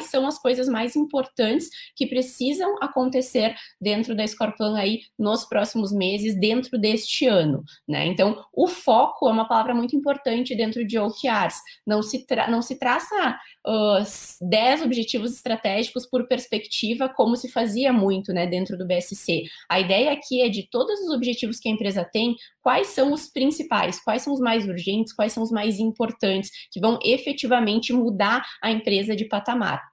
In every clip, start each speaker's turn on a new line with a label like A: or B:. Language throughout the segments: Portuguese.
A: quais são as coisas mais importantes que precisam acontecer dentro da Scorplan aí nos próximos meses, dentro deste ano, né? Então, o foco é uma palavra muito importante dentro de OKRs. Não se, não se traça uh, 10 objetivos estratégicos por perspectiva, como se fazia muito, né, dentro do BSC. A ideia aqui é de todos os objetivos que a empresa tem, quais são os principais, quais são os mais urgentes, quais são os mais importantes, que vão efetivamente mudar a empresa de patamar.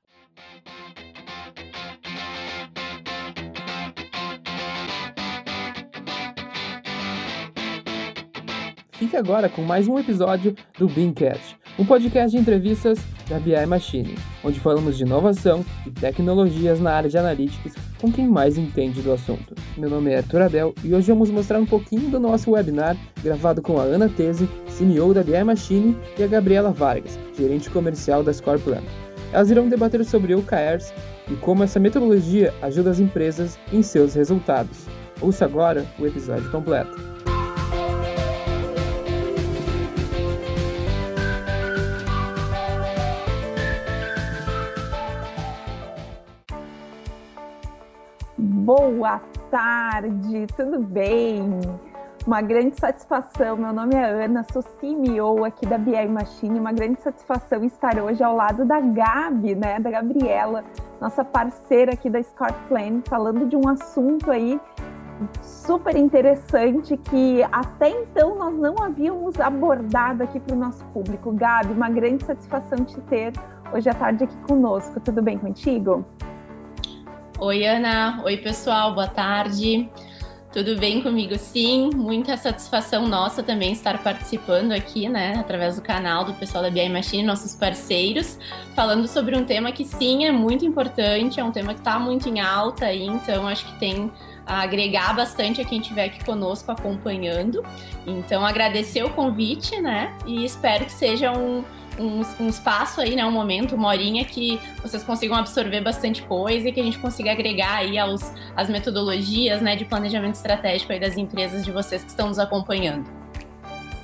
B: Fique agora com mais um episódio do Beancast, um podcast de entrevistas da BI Machine, onde falamos de inovação e tecnologias na área de analytics com quem mais entende do assunto. Meu nome é Arthur Abel e hoje vamos mostrar um pouquinho do nosso webinar gravado com a Ana Tese, CEO da BI Machine, e a Gabriela Vargas, gerente comercial da Scorplan. Elas irão debater sobre OKRs e como essa metodologia ajuda as empresas em seus resultados. Ouça agora o episódio completo.
C: Boa tarde, tudo bem? Uma grande satisfação. Meu nome é Ana, sou CEO aqui da BI Machine. Uma grande satisfação estar hoje ao lado da Gabi, né, da Gabriela, nossa parceira aqui da Plan, falando de um assunto aí super interessante que até então nós não havíamos abordado aqui para o nosso público. Gabi, uma grande satisfação te ter hoje à tarde aqui conosco. Tudo bem contigo?
A: Oi, Ana. Oi, pessoal. Boa tarde. Tudo bem comigo? Sim, muita satisfação nossa também estar participando aqui, né, através do canal do pessoal da BI Machine, nossos parceiros, falando sobre um tema que sim é muito importante, é um tema que está muito em alta aí, então acho que tem a agregar bastante a quem estiver aqui conosco acompanhando. Então, agradecer o convite, né, e espero que seja um, um, um, espaço aí, né, um momento, uma horinha que vocês consigam absorver bastante coisa e que a gente consiga agregar aí aos, as metodologias, né, de planejamento estratégico aí das empresas de vocês que estão nos acompanhando.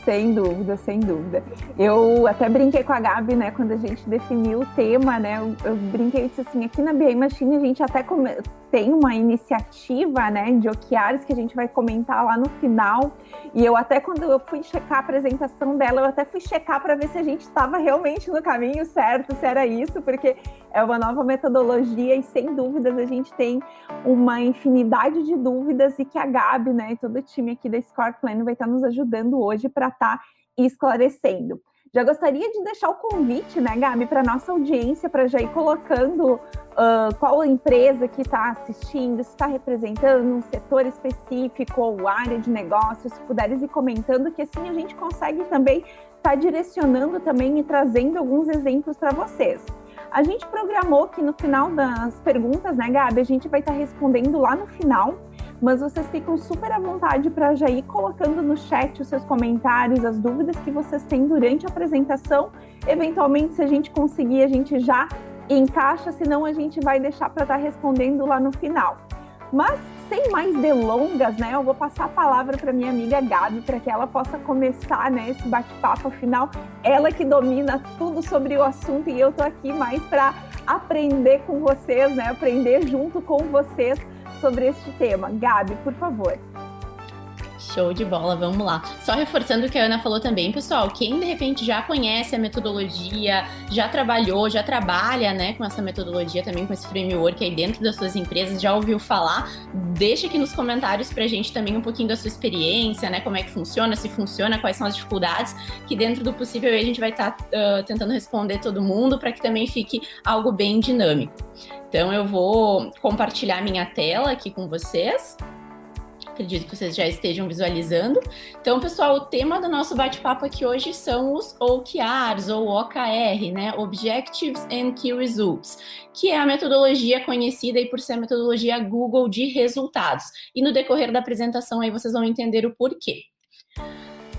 C: Sem dúvida, sem dúvida. Eu até brinquei com a Gabi, né, quando a gente definiu o tema, né, eu, eu brinquei e disse assim, aqui na BI Machine a gente até come tem uma iniciativa, né, de OKRs que a gente vai comentar lá no final. E eu até quando eu fui checar a apresentação dela, eu até fui checar para ver se a gente estava realmente no caminho certo, se era isso, porque é uma nova metodologia e sem dúvidas a gente tem uma infinidade de dúvidas e que a Gabi, né, e todo o time aqui da Score Plan vai estar nos ajudando hoje para estar tá esclarecendo. Já gostaria de deixar o convite, né, Gabi, para nossa audiência, para já ir colocando uh, qual empresa que está assistindo, se está representando um setor específico ou área de negócio, se puderes ir comentando, que assim a gente consegue também estar tá direcionando também e trazendo alguns exemplos para vocês. A gente programou que no final das perguntas, né, Gabi, a gente vai estar tá respondendo lá no final mas vocês ficam super à vontade para já ir colocando no chat os seus comentários, as dúvidas que vocês têm durante a apresentação. Eventualmente, se a gente conseguir, a gente já encaixa, senão a gente vai deixar para estar tá respondendo lá no final. Mas sem mais delongas, né, eu vou passar a palavra para minha amiga Gabi para que ela possa começar, né, esse bate-papo. Afinal, ela que domina tudo sobre o assunto e eu tô aqui mais para aprender com vocês, né, aprender junto com vocês sobre este tema. Gabi, por favor.
A: Show de bola, vamos lá. Só reforçando o que a Ana falou também, pessoal, quem de repente já conhece a metodologia, já trabalhou, já trabalha, né, com essa metodologia também, com esse framework aí dentro das suas empresas, já ouviu falar, deixa aqui nos comentários pra gente também um pouquinho da sua experiência, né, como é que funciona, se funciona, quais são as dificuldades, que dentro do possível a gente vai estar tá, uh, tentando responder todo mundo para que também fique algo bem dinâmico. Então eu vou compartilhar minha tela aqui com vocês. Acredito que vocês já estejam visualizando. Então, pessoal, o tema do nosso bate-papo aqui hoje são os OKRs, ou OKR, né? Objectives and Key Results, que é a metodologia conhecida aí por ser a metodologia Google de resultados. E no decorrer da apresentação aí vocês vão entender o porquê.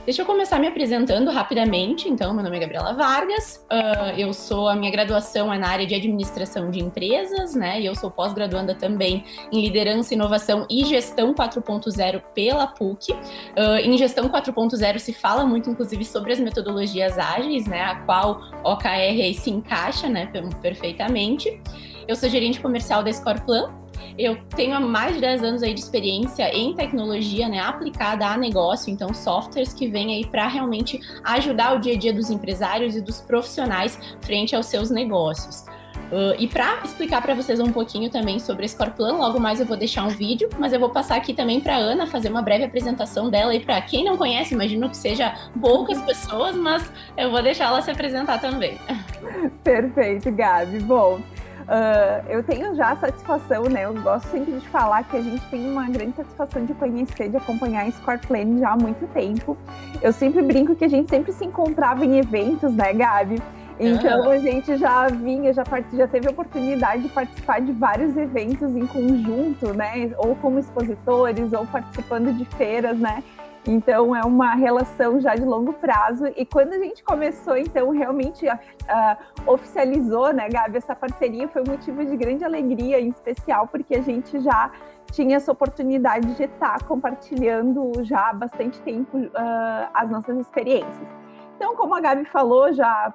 A: Deixa eu começar me apresentando rapidamente. Então, meu nome é Gabriela Vargas, uh, eu sou, a minha graduação é na área de administração de empresas, né? E eu sou pós-graduanda também em liderança, inovação e gestão 4.0 pela PUC. Uh, em gestão 4.0 se fala muito, inclusive, sobre as metodologias ágeis, né? A qual OKR se encaixa, né? Perfeitamente. Eu sou gerente comercial da Scoreplan, eu tenho mais de 10 anos aí de experiência em tecnologia, né, aplicada a negócio, então softwares que vêm aí para realmente ajudar o dia a dia dos empresários e dos profissionais frente aos seus negócios. Uh, e para explicar para vocês um pouquinho também sobre a Scoreplan, logo mais eu vou deixar um vídeo, mas eu vou passar aqui também para Ana fazer uma breve apresentação dela e para quem não conhece, imagino que seja poucas pessoas, mas eu vou deixar ela se apresentar também.
C: Perfeito, Gabi. Bom, Uh, eu tenho já a satisfação, né? Eu gosto sempre de falar que a gente tem uma grande satisfação de conhecer, de acompanhar a Scoreplan já há muito tempo. Eu sempre brinco que a gente sempre se encontrava em eventos, né, Gabi? Então a gente já vinha, já, já teve a oportunidade de participar de vários eventos em conjunto, né? Ou como expositores, ou participando de feiras, né? Então é uma relação já de longo prazo. E quando a gente começou, então, realmente uh, oficializou, né, Gabi, essa parceria foi um motivo de grande alegria, em especial, porque a gente já tinha essa oportunidade de estar compartilhando já há bastante tempo uh, as nossas experiências. Então, como a Gabi falou, já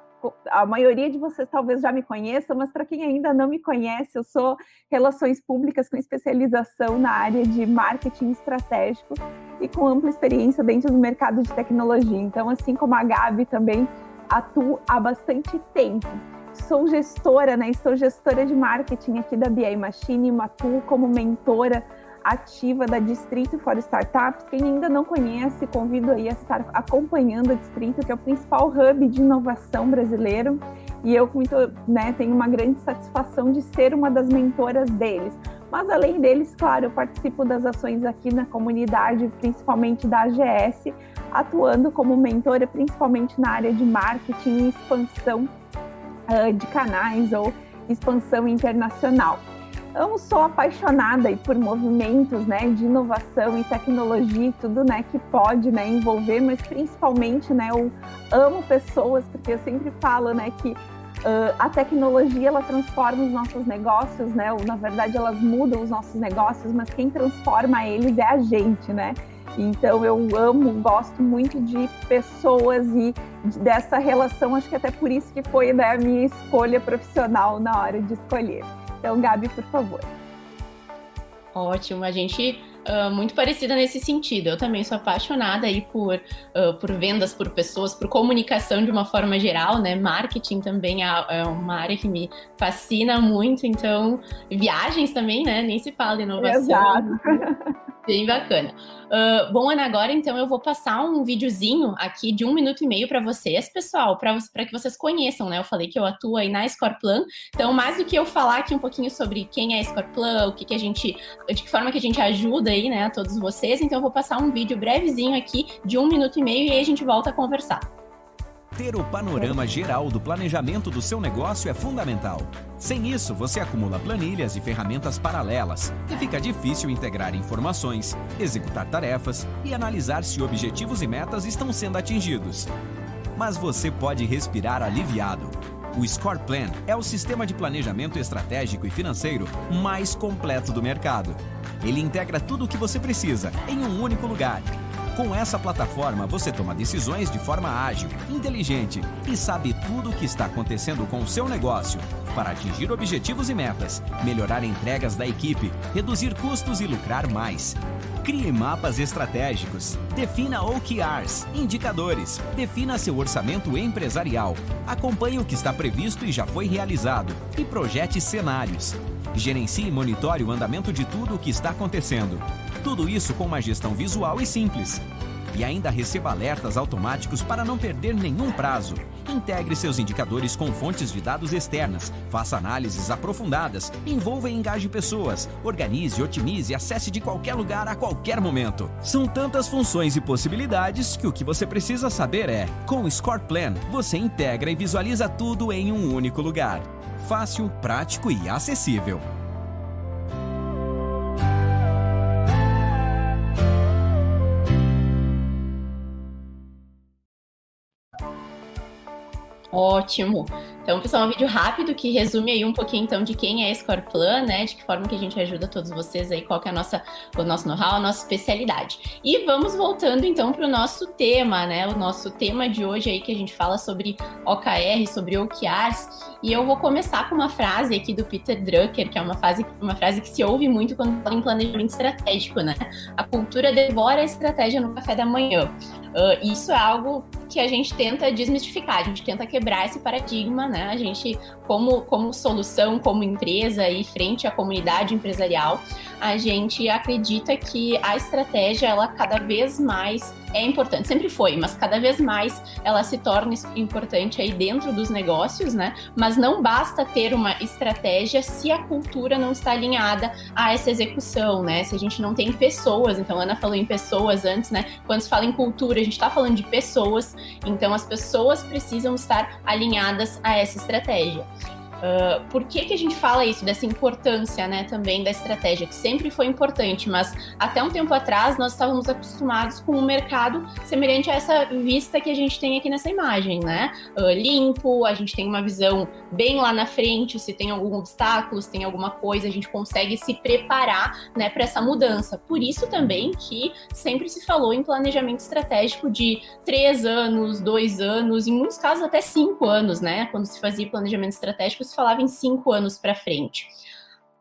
C: a maioria de vocês talvez já me conheçam, mas para quem ainda não me conhece, eu sou Relações Públicas com especialização na área de marketing estratégico e com ampla experiência dentro do mercado de tecnologia. Então, assim como a Gabi também atuo há bastante tempo. Sou gestora, né? Estou gestora de marketing aqui da BI Machine, atuo como mentora ativa da Distrito for Startups. Quem ainda não conhece, convido aí a estar acompanhando a Distrito, que é o principal hub de inovação brasileiro. E eu muito, né, tenho uma grande satisfação de ser uma das mentoras deles. Mas além deles, claro, eu participo das ações aqui na comunidade, principalmente da AGS, atuando como mentora, principalmente na área de marketing e expansão uh, de canais ou expansão internacional. Eu sou apaixonada por movimentos né, de inovação e tecnologia, tudo né, que pode né, envolver, mas principalmente né, eu amo pessoas, porque eu sempre falo né, que Uh, a tecnologia ela transforma os nossos negócios, né? Ou, na verdade, elas mudam os nossos negócios, mas quem transforma eles é a gente, né? Então eu amo, gosto muito de pessoas e dessa relação. Acho que até por isso que foi né, a minha escolha profissional na hora de escolher. Então, Gabi, por favor.
A: Ótimo, a gente uh, muito parecida nesse sentido. Eu também sou apaixonada aí por, uh, por vendas, por pessoas, por comunicação de uma forma geral, né? Marketing também é, é, uma área que me fascina muito, então viagens também, né? Nem se fala de inovação.
C: Exato.
A: Bem bacana. Uh, bom, Ana, agora então eu vou passar um videozinho aqui de um minuto e meio para vocês, pessoal, para que vocês conheçam, né? Eu falei que eu atuo aí na Scoreplan, então mais do que eu falar aqui um pouquinho sobre quem é a Scoreplan, o que, que a gente, de que forma que a gente ajuda aí, né, a todos vocês, então eu vou passar um vídeo brevezinho aqui de um minuto e meio e aí a gente volta a conversar.
D: Ter o panorama geral do planejamento do seu negócio é fundamental. Sem isso, você acumula planilhas e ferramentas paralelas e fica difícil integrar informações, executar tarefas e analisar se objetivos e metas estão sendo atingidos. Mas você pode respirar aliviado. O Score Plan é o sistema de planejamento estratégico e financeiro mais completo do mercado. Ele integra tudo o que você precisa em um único lugar com essa plataforma, você toma decisões de forma ágil, inteligente e sabe tudo o que está acontecendo com o seu negócio para atingir objetivos e metas, melhorar entregas da equipe, reduzir custos e lucrar mais. Crie mapas estratégicos, defina OKRs, indicadores, defina seu orçamento empresarial, acompanhe o que está previsto e já foi realizado e projete cenários. Gerencie e monitore o andamento de tudo o que está acontecendo. Tudo isso com uma gestão visual e simples. E ainda receba alertas automáticos para não perder nenhum prazo. Integre seus indicadores com fontes de dados externas, faça análises aprofundadas, envolva e engaje pessoas, organize, otimize e acesse de qualquer lugar a qualquer momento. São tantas funções e possibilidades que o que você precisa saber é: com o Score Plan, você integra e visualiza tudo em um único lugar. Fácil, prático e acessível.
A: Ótimo. Então, pessoal, um vídeo rápido que resume aí um pouquinho então de quem é a Scoreplan, né? De que forma que a gente ajuda todos vocês aí, qual que é a nossa, o nosso know-how, a nossa especialidade. E vamos voltando então para o nosso tema, né? O nosso tema de hoje aí que a gente fala sobre OKR, sobre OKRs. E eu vou começar com uma frase aqui do Peter Drucker, que é uma frase, uma frase que se ouve muito quando fala em planejamento estratégico, né? A cultura devora a estratégia no café da manhã. Uh, isso é algo que a gente tenta desmistificar, a gente tenta quebrar esse paradigma, né? A gente, como, como solução, como empresa e frente à comunidade empresarial, a gente acredita que a estratégia, ela cada vez mais é importante, sempre foi, mas cada vez mais ela se torna importante aí dentro dos negócios, né? Mas não basta ter uma estratégia se a cultura não está alinhada a essa execução, né? Se a gente não tem pessoas, então a Ana falou em pessoas antes, né? Quando se fala em cultura, a gente está falando de pessoas, então as pessoas precisam estar alinhadas a essa estratégia. Uh, por que, que a gente fala isso, dessa importância né, também da estratégia, que sempre foi importante, mas até um tempo atrás nós estávamos acostumados com um mercado semelhante a essa vista que a gente tem aqui nessa imagem, né? Uh, limpo, a gente tem uma visão bem lá na frente, se tem algum obstáculo, se tem alguma coisa, a gente consegue se preparar né, para essa mudança. Por isso também que sempre se falou em planejamento estratégico de três anos, dois anos, em muitos casos até cinco anos, né? Quando se fazia planejamento estratégico, falava em cinco anos para frente.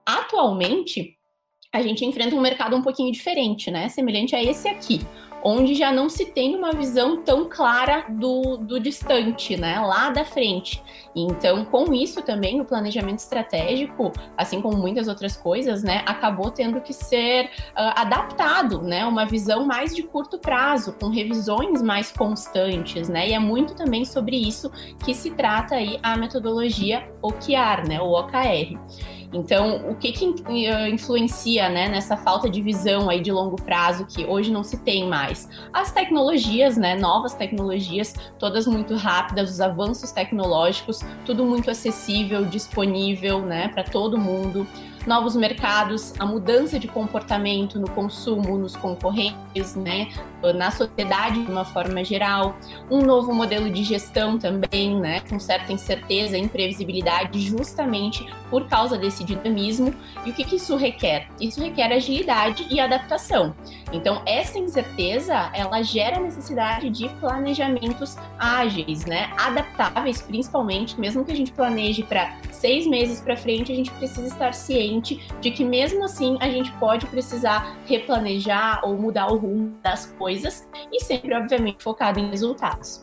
A: Atualmente, a gente enfrenta um mercado um pouquinho diferente, né? Semelhante a esse aqui, onde já não se tem uma visão tão clara do, do distante, né? Lá da frente. Então, com isso também, o planejamento estratégico, assim como muitas outras coisas, né, acabou tendo que ser uh, adaptado, né? Uma visão mais de curto prazo, com revisões mais constantes, né? E é muito também sobre isso que se trata aí a metodologia OKR, né? O OKR. Então, o que, que eh, influencia né, nessa falta de visão aí de longo prazo que hoje não se tem mais? As tecnologias, né, novas tecnologias, todas muito rápidas, os avanços tecnológicos, tudo muito acessível, disponível né, para todo mundo novos mercados, a mudança de comportamento no consumo, nos concorrentes, né, na sociedade de uma forma geral, um novo modelo de gestão também, né, com certa incerteza imprevisibilidade, justamente por causa desse dinamismo. E o que, que isso requer? Isso requer agilidade e adaptação. Então, essa incerteza, ela gera necessidade de planejamentos ágeis, né, adaptáveis, principalmente, mesmo que a gente planeje para seis meses para frente, a gente precisa estar ciente de que mesmo assim a gente pode precisar replanejar ou mudar o rumo das coisas e sempre, obviamente, focado em resultados.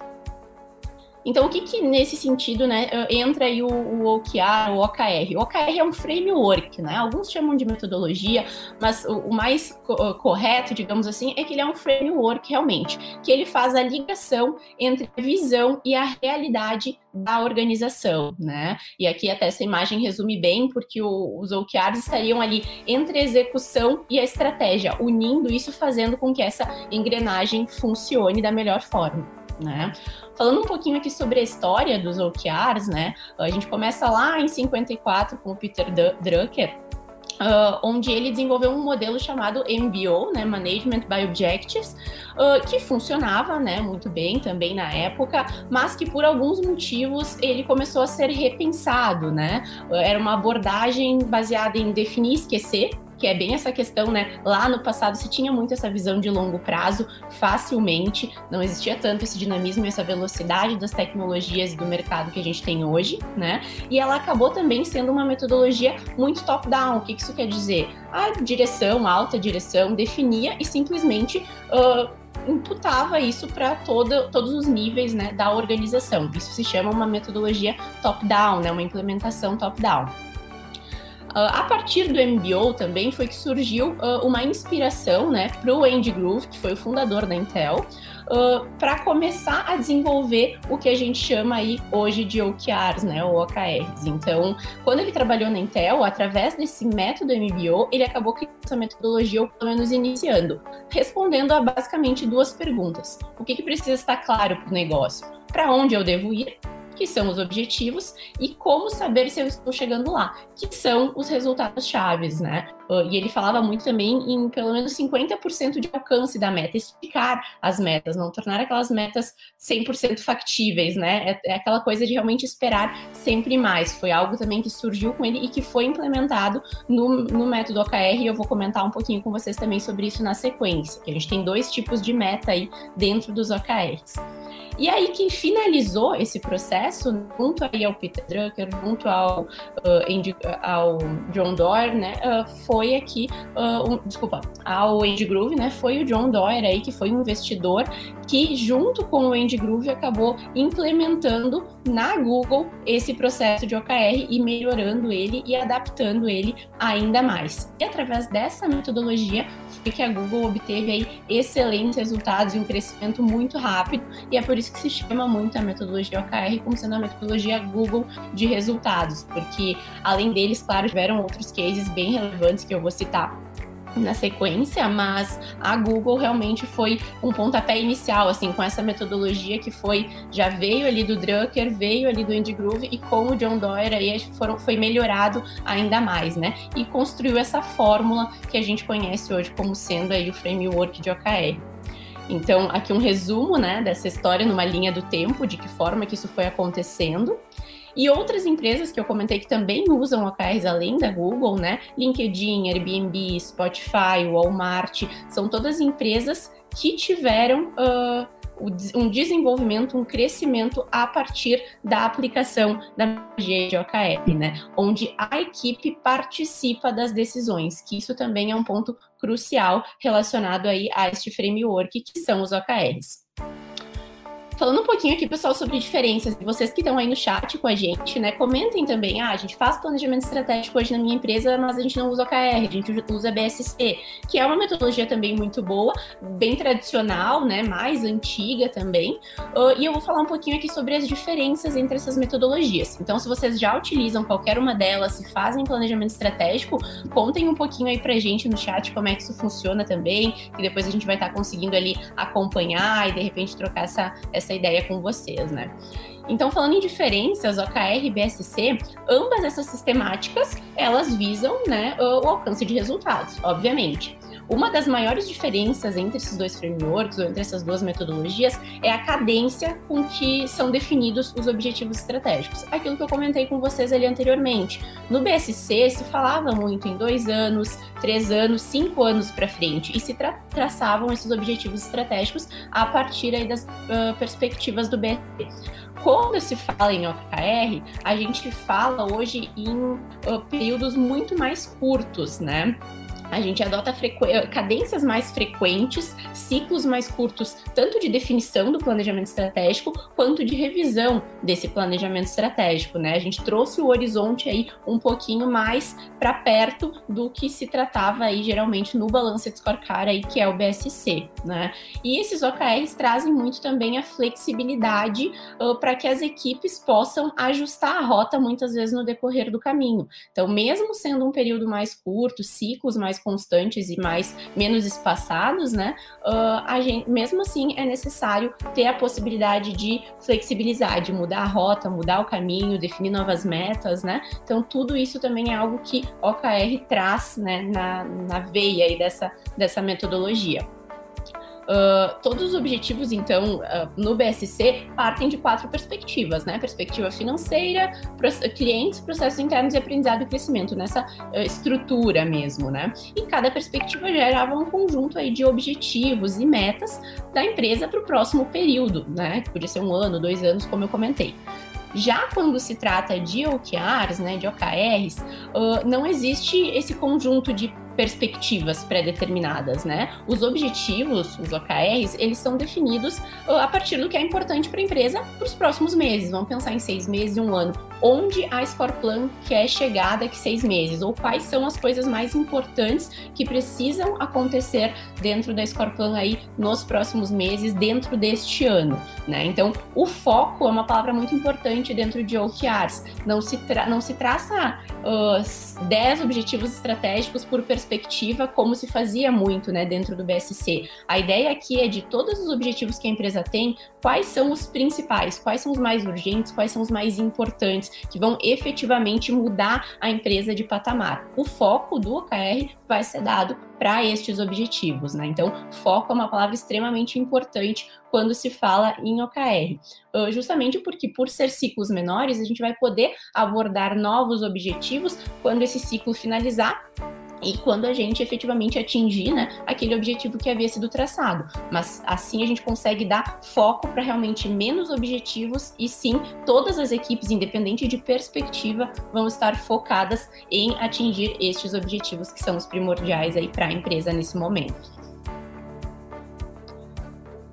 A: Então, o que, que nesse sentido, né, entra aí o, o OKR, o OKR? O OKR é um framework, né? Alguns chamam de metodologia, mas o, o mais co correto, digamos assim, é que ele é um framework realmente, que ele faz a ligação entre a visão e a realidade da organização, né? E aqui até essa imagem resume bem, porque o, os OKRs estariam ali entre a execução e a estratégia, unindo isso, fazendo com que essa engrenagem funcione da melhor forma né? Falando um pouquinho aqui sobre a história dos OKRs, né? A gente começa lá em 54 com o Peter Drucker, Uh, onde ele desenvolveu um modelo chamado MBO, né, Management by Objectives, uh, que funcionava né, muito bem também na época, mas que por alguns motivos ele começou a ser repensado. Né? Uh, era uma abordagem baseada em definir e esquecer, que é bem essa questão, né? Lá no passado se tinha muito essa visão de longo prazo, facilmente, não existia tanto esse dinamismo e essa velocidade das tecnologias e do mercado que a gente tem hoje, né? E ela acabou também sendo uma metodologia muito top-down. O que isso quer dizer? A direção, a alta direção, definia e simplesmente. Uh, imputava isso para todos os níveis né, da organização. Isso se chama uma metodologia top-down, né, uma implementação top-down. Uh, a partir do MBO também foi que surgiu uh, uma inspiração né, para o Andy Groove, que foi o fundador da Intel, uh, para começar a desenvolver o que a gente chama aí hoje de OKRs, né, ou OKRs. Então, quando ele trabalhou na Intel, através desse método MBO, ele acabou criando essa metodologia, ou pelo menos iniciando, respondendo a basicamente duas perguntas. O que, que precisa estar claro para o negócio? Para onde eu devo ir que são os objetivos, e como saber se eu estou chegando lá, que são os resultados chaves, né? Uh, e ele falava muito também em pelo menos 50% de alcance da meta, esticar as metas, não tornar aquelas metas 100% factíveis, né? É, é, aquela coisa de realmente esperar sempre mais. Foi algo também que surgiu com ele e que foi implementado no, no método OKR, e eu vou comentar um pouquinho com vocês também sobre isso na sequência, que a gente tem dois tipos de meta aí dentro dos OKRs. E aí, quem finalizou esse processo, junto aí ao Peter Drucker, junto ao, uh, Andy, ao John Doerr, né, uh, foi aqui, uh, um, desculpa, ao Andy Groove, né, foi o John Doerr aí, que foi um investidor que, junto com o Andy Groove, acabou implementando na Google esse processo de OKR e melhorando ele e adaptando ele ainda mais. E através dessa metodologia foi que a Google obteve aí excelentes resultados e um crescimento muito rápido, e é por isso que se chama muito a metodologia OKR como sendo a metodologia Google de resultados, porque além deles, claro, tiveram outros cases bem relevantes que eu vou citar na sequência, mas a Google realmente foi um pontapé inicial, assim, com essa metodologia que foi, já veio ali do Drucker, veio ali do Andy Groove e com o John Doerr aí foram, foi melhorado ainda mais, né? E construiu essa fórmula que a gente conhece hoje como sendo aí o framework de OKR. Então, aqui um resumo né, dessa história numa linha do tempo, de que forma que isso foi acontecendo. E outras empresas que eu comentei que também usam OKRs além da Google, né? LinkedIn, Airbnb, Spotify, Walmart, são todas empresas que tiveram uh, um desenvolvimento, um crescimento a partir da aplicação da metodologia de OKR, né? Onde a equipe participa das decisões, que isso também é um ponto crucial relacionado aí a este framework que são os OKRs. Falando um pouquinho aqui, pessoal, sobre diferenças, vocês que estão aí no chat com a gente, né, comentem também, ah, a gente faz planejamento estratégico hoje na minha empresa, mas a gente não usa OKR, a gente usa BSC, que é uma metodologia também muito boa, bem tradicional, né, mais antiga também, uh, e eu vou falar um pouquinho aqui sobre as diferenças entre essas metodologias. Então, se vocês já utilizam qualquer uma delas, se fazem planejamento estratégico, contem um pouquinho aí pra gente no chat como é que isso funciona também, que depois a gente vai estar tá conseguindo ali acompanhar e de repente trocar essa, essa essa ideia com vocês, né? Então, falando em diferenças, OKR e BSC, ambas essas sistemáticas, elas visam né, o alcance de resultados, obviamente. Uma das maiores diferenças entre esses dois frameworks, ou entre essas duas metodologias, é a cadência com que são definidos os objetivos estratégicos. Aquilo que eu comentei com vocês ali anteriormente. No BSC se falava muito em dois anos, três anos, cinco anos para frente, e se tra traçavam esses objetivos estratégicos a partir aí das uh, perspectivas do BSC quando se fala em OKR, a gente fala hoje em uh, períodos muito mais curtos, né? A gente adota cadências mais frequentes, ciclos mais curtos, tanto de definição do planejamento estratégico quanto de revisão desse planejamento estratégico, né? A gente trouxe o horizonte aí um pouquinho mais para perto do que se tratava aí geralmente no Balanced Scorecard aí, que é o BSC, né? E esses OKRs trazem muito também a flexibilidade uh, para que as equipes possam ajustar a rota muitas vezes no decorrer do caminho. Então, mesmo sendo um período mais curto, ciclos mais constantes e mais menos espaçados, né? Uh, a gente, mesmo assim, é necessário ter a possibilidade de flexibilizar, de mudar a rota, mudar o caminho, definir novas metas, né? Então, tudo isso também é algo que OKR traz, né, na, na veia aí dessa, dessa metodologia. Uh, todos os objetivos, então, uh, no BSC partem de quatro perspectivas, né? Perspectiva financeira, clientes, processos internos e aprendizado e crescimento, nessa uh, estrutura mesmo, né? E cada perspectiva gerava um conjunto aí de objetivos e metas da empresa para o próximo período, né? Que podia ser um ano, dois anos, como eu comentei. Já quando se trata de OKRs, né, de OKRs, não existe esse conjunto de perspectivas pré-determinadas, né? Os objetivos, os OKRs, eles são definidos uh, a partir do que é importante para a empresa para os próximos meses. Vamos pensar em seis meses, um ano. Onde a Score Plan quer chegar daqui seis meses? Ou quais são as coisas mais importantes que precisam acontecer dentro da Score Plan aí nos próximos meses, dentro deste ano, né? Então, o foco é uma palavra muito importante dentro de OKRs. Não se, não se traça uh, 10 objetivos estratégicos por perspectiva, como se fazia muito né, dentro do BSC. A ideia aqui é de todos os objetivos que a empresa tem, quais são os principais, quais são os mais urgentes, quais são os mais importantes, que vão efetivamente mudar a empresa de patamar. O foco do OKR vai ser dado para estes objetivos, né? Então, foco é uma palavra extremamente importante quando se fala em OKR, uh, justamente porque por ser ciclos menores, a gente vai poder abordar novos objetivos quando esse ciclo finalizar e quando a gente efetivamente atingir né, aquele objetivo que havia sido traçado. Mas assim a gente consegue dar foco para realmente menos objetivos e sim todas as equipes, independente de perspectiva, vão estar focadas em atingir estes objetivos que são os primordiais aí para a empresa nesse momento.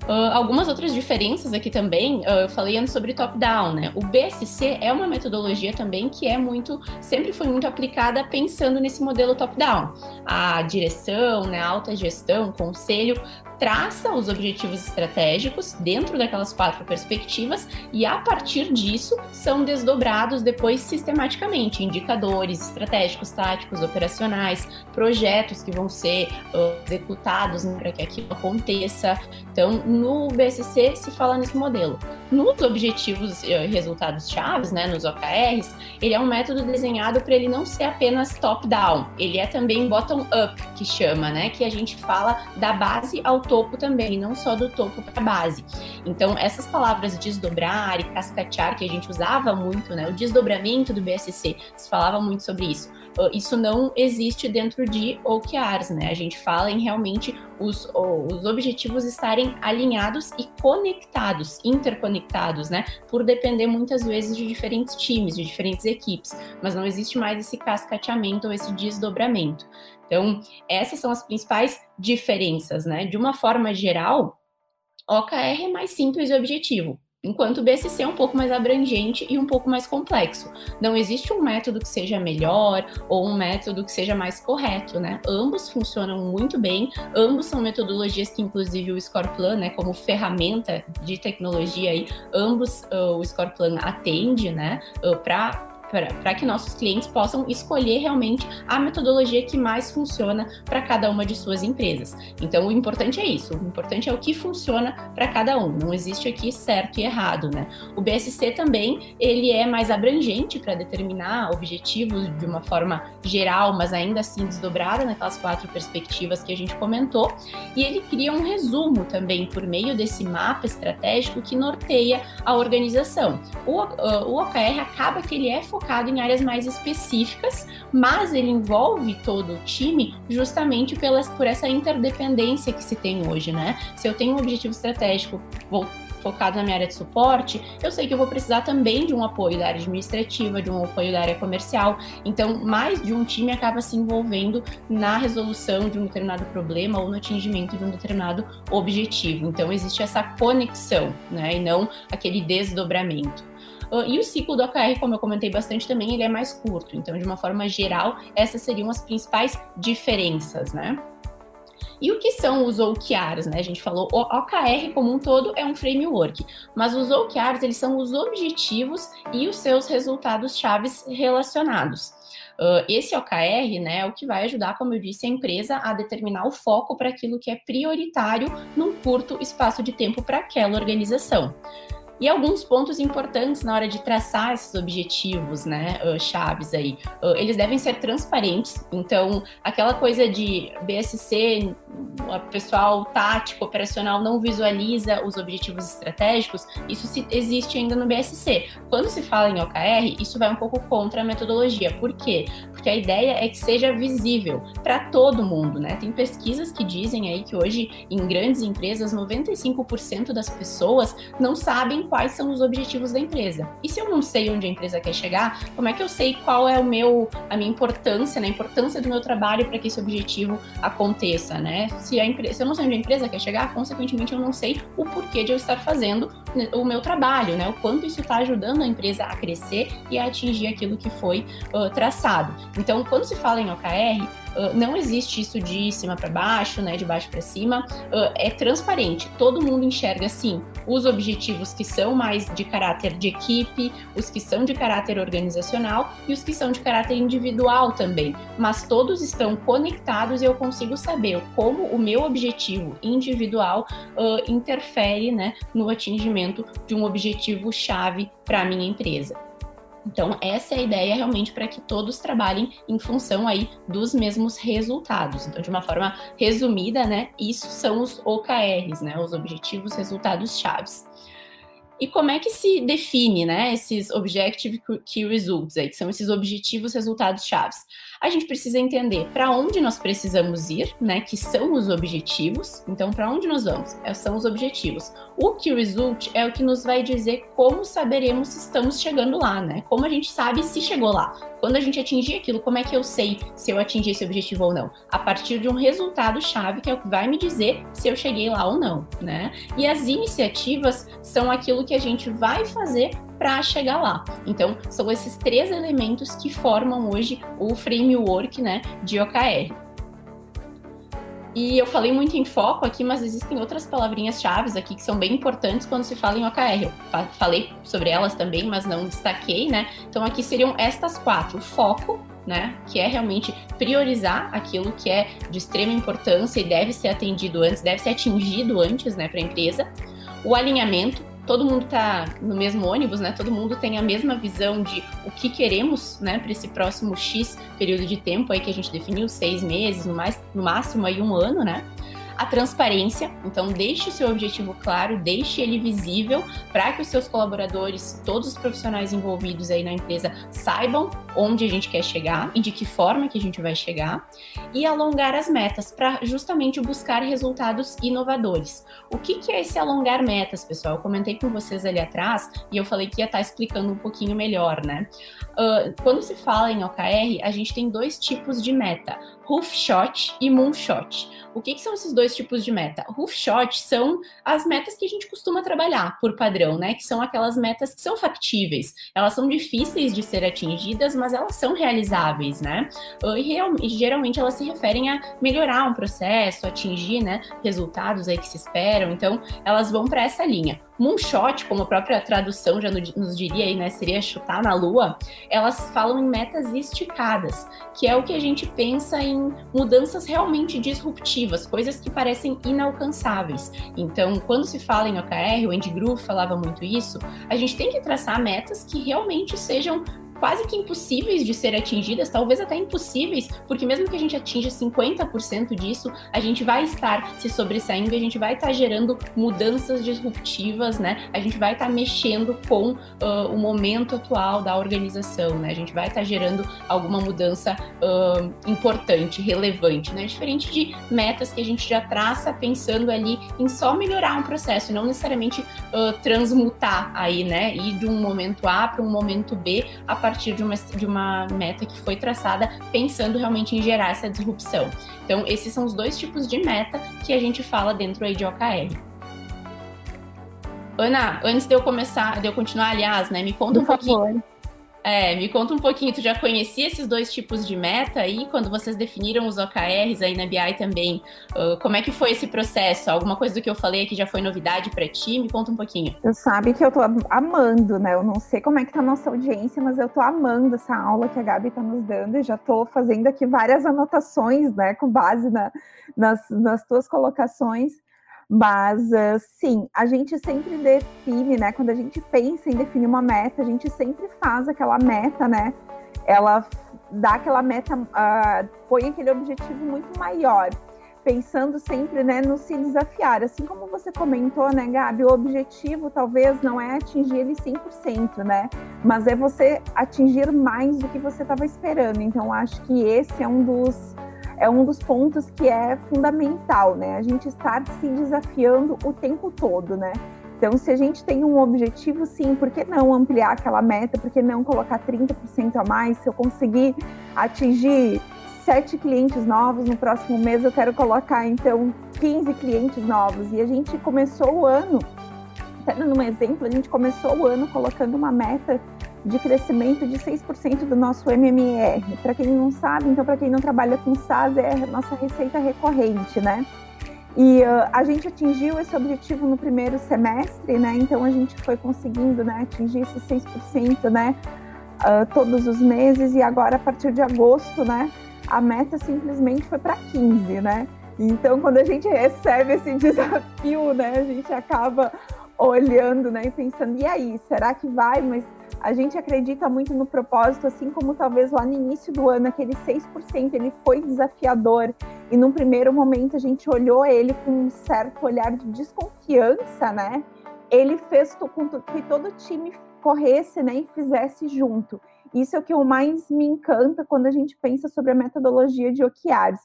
A: Uh, algumas outras diferenças aqui também, uh, eu falei antes sobre top-down, né? O BSC é uma metodologia também que é muito, sempre foi muito aplicada pensando nesse modelo top-down. A direção, né, a alta gestão, conselho, traça os objetivos estratégicos dentro daquelas quatro perspectivas e a partir disso são desdobrados depois sistematicamente indicadores estratégicos, táticos, operacionais, projetos que vão ser uh, executados né, para que aquilo aconteça. Então, no BSC se fala nesse modelo. Nos objetivos e uh, resultados chaves, né, nos OKRs, ele é um método desenhado para ele não ser apenas top-down, ele é também bottom-up, que chama, né, que a gente fala da base ao topo também, não só do topo para a base. Então, essas palavras desdobrar e cascatear que a gente usava muito, né? O desdobramento do BSC, se falava muito sobre isso. Ah, isso não existe dentro de OKRs, né? A gente fala em realmente os, os objetivos estarem alinhados e conectados, interconectados, né? Por depender muitas vezes de diferentes times, de diferentes equipes, mas não existe mais esse cascateamento ou esse desdobramento. Então, essas são as principais diferenças, né? De uma forma geral, OKR é mais simples e objetivo, enquanto o BSC é um pouco mais abrangente e um pouco mais complexo. Não existe um método que seja melhor ou um método que seja mais correto, né? Ambos funcionam muito bem, ambos são metodologias que, inclusive, o Scoreplan, né, como ferramenta de tecnologia aí, ambos uh, o Scoreplan atende, né, uh, para para que nossos clientes possam escolher realmente a metodologia que mais funciona para cada uma de suas empresas. Então, o importante é isso, o importante é o que funciona para cada um, não existe aqui certo e errado, né? O BSC também, ele é mais abrangente para determinar objetivos de uma forma geral, mas ainda assim desdobrada naquelas quatro perspectivas que a gente comentou, e ele cria um resumo também por meio desse mapa estratégico que norteia a organização. O, o OKR acaba que ele é focado focado em áreas mais específicas, mas ele envolve todo o time justamente pelas, por essa interdependência que se tem hoje, né? Se eu tenho um objetivo estratégico vou, focado na minha área de suporte, eu sei que eu vou precisar também de um apoio da área administrativa, de um apoio da área comercial. Então, mais de um time acaba se envolvendo na resolução de um determinado problema ou no atingimento de um determinado objetivo. Então, existe essa conexão, né? E não aquele desdobramento. Uh, e o ciclo do OKR, como eu comentei bastante também, ele é mais curto. Então, de uma forma geral, essas seriam as principais diferenças, né? E o que são os OKRs, né? A gente falou, o OKR como um todo é um framework, mas os OKRs, eles são os objetivos e os seus resultados chaves relacionados. Uh, esse OKR, né, é o que vai ajudar, como eu disse, a empresa a determinar o foco para aquilo que é prioritário num curto espaço de tempo para aquela organização. E alguns pontos importantes na hora de traçar esses objetivos, né, uh, chaves aí. Uh, eles devem ser transparentes, então aquela coisa de BSC, o pessoal tático, operacional não visualiza os objetivos estratégicos, isso se, existe ainda no BSC. Quando se fala em OKR, isso vai um pouco contra a metodologia. Por quê? Porque a ideia é que seja visível para todo mundo, né? Tem pesquisas que dizem aí que hoje em grandes empresas 95% das pessoas não sabem quais são os objetivos da empresa. E se eu não sei onde a empresa quer chegar, como é que eu sei qual é o meu a minha importância, né, a importância do meu trabalho para que esse objetivo aconteça, né? Se a empresa, se eu não sei onde a empresa quer chegar, consequentemente eu não sei o porquê de eu estar fazendo o meu trabalho, né? O quanto isso está ajudando a empresa a crescer e a atingir aquilo que foi uh, traçado. Então, quando se fala em OKR, uh, não existe isso de cima para baixo, né, de baixo para cima, uh, é transparente. Todo mundo enxerga sim os objetivos que são mais de caráter de equipe, os que são de caráter organizacional e os que são de caráter individual também. Mas todos estão conectados e eu consigo saber como o meu objetivo individual uh, interfere né, no atingimento de um objetivo chave para a minha empresa. Então, essa é a ideia realmente para que todos trabalhem em função aí dos mesmos resultados. Então, de uma forma resumida, né, isso são os OKRs, né, os objetivos resultados chaves. E como é que se define, né, esses Objective Key Results aí, que são esses objetivos resultados chaves? A gente precisa entender para onde nós precisamos ir, né, que são os objetivos. Então, para onde nós vamos? É, são os objetivos. O Key Result é o que nos vai dizer como saberemos se estamos chegando lá, né? Como a gente sabe se chegou lá. Quando a gente atingir aquilo, como é que eu sei se eu atingi esse objetivo ou não? A partir de um resultado chave que é o que vai me dizer se eu cheguei lá ou não, né? E as iniciativas são aquilo que a gente vai fazer para chegar lá. Então, são esses três elementos que formam hoje o framework, né, de OKR. E eu falei muito em foco aqui, mas existem outras palavrinhas-chave aqui que são bem importantes quando se fala em OKR. Eu falei sobre elas também, mas não destaquei, né? Então aqui seriam estas quatro: foco, né? Que é realmente priorizar aquilo que é de extrema importância e deve ser atendido antes, deve ser atingido antes, né, para a empresa. O alinhamento, todo mundo está no mesmo ônibus, né? Todo mundo tem a mesma visão de o que queremos, né, para esse próximo X período de tempo aí que a gente definiu, seis meses, no, mais, no máximo aí um ano, né? A transparência, então deixe o seu objetivo claro, deixe ele visível para que os seus colaboradores, todos os profissionais envolvidos aí na empresa saibam onde a gente quer chegar e de que forma que a gente vai chegar e alongar as metas para justamente buscar resultados inovadores. O que, que é esse alongar metas, pessoal? Eu comentei com vocês ali atrás e eu falei que ia estar tá explicando um pouquinho melhor, né? Uh, quando se fala em OKR, a gente tem dois tipos de meta roof shot e moonshot. O que, que, são esses dois tipos de meta? Roof shot são as metas que a gente costuma trabalhar por padrão, né? Que são aquelas metas que são factíveis. Elas são difíceis de ser atingidas, mas elas são realizáveis, né? E, geralmente elas se referem a melhorar um processo, atingir, né, resultados aí que se esperam. Então, elas vão para essa linha. Moonshot, como a própria tradução já nos diria aí, né, seria chutar na lua, elas falam em metas esticadas, que é o que a gente pensa em mudanças realmente disruptivas, coisas que parecem inalcançáveis. Então, quando se fala em OKR, o Andy Groove falava muito isso, a gente tem que traçar metas que realmente sejam quase que impossíveis de ser atingidas, talvez até impossíveis, porque mesmo que a gente atinja 50% disso, a gente vai estar se sobressaindo, a gente vai estar gerando mudanças disruptivas, né? A gente vai estar mexendo com uh, o momento atual da organização, né? A gente vai estar gerando alguma mudança uh, importante, relevante, né? Diferente de metas que a gente já traça pensando ali em só melhorar um processo, não necessariamente uh, transmutar aí, né? Ir de um momento A para um momento B a partir partir de uma, de uma meta que foi traçada pensando realmente em gerar essa disrupção. Então, esses são os dois tipos de meta que a gente fala dentro aí de OKR. Ana, antes de eu começar, de eu continuar, aliás, né, me conta Por um pouquinho. Favor. É, me conta um pouquinho, tu já conhecia esses dois tipos de meta aí, quando vocês definiram os OKRs aí na BI também, uh, como é que foi esse processo? Alguma coisa do que eu falei aqui já foi novidade para ti? Me conta um pouquinho.
C: Tu sabe que eu tô amando, né? Eu não sei como é que tá a nossa audiência, mas eu tô amando essa aula que a Gabi tá nos dando e já tô fazendo aqui várias anotações, né, com base na, nas, nas tuas colocações. Mas, uh, sim, a gente sempre define, né? Quando a gente pensa em definir uma meta, a gente sempre faz aquela meta, né? Ela dá aquela meta, uh, põe aquele objetivo muito maior, pensando sempre, né, no se desafiar. Assim como você comentou, né, Gabi, o objetivo talvez não é atingir ele 100%, né? Mas é você atingir mais do que você estava esperando. Então, acho que esse é um dos é um dos pontos que é fundamental, né? A gente estar se desafiando o tempo todo, né? Então, se a gente tem um objetivo, sim, por que não ampliar aquela meta? Por que não colocar 30% a mais? Se eu conseguir atingir sete clientes novos no próximo mês, eu quero colocar, então, 15 clientes novos. E a gente começou o ano, até num exemplo, a gente começou o ano colocando uma meta de crescimento de 6% do nosso MMR. Para quem não sabe, então para quem não trabalha com SaaS, é a nossa receita recorrente, né? E uh, a gente atingiu esse objetivo no primeiro semestre, né? Então a gente foi conseguindo né, atingir esses 6%, né? Uh, todos os meses e agora a partir de agosto, né? A meta simplesmente foi para 15, né? Então quando a gente recebe esse desafio, né? A gente acaba olhando, né? E pensando, e aí, será que vai? Mas a gente acredita muito no propósito, assim como talvez lá no início do ano, aquele 6%, ele foi desafiador. E num primeiro momento a gente olhou ele com um certo olhar de desconfiança, né? Ele fez com que todo o time corresse né, e fizesse junto. Isso é o que mais me encanta quando a gente pensa sobre a metodologia de OKRs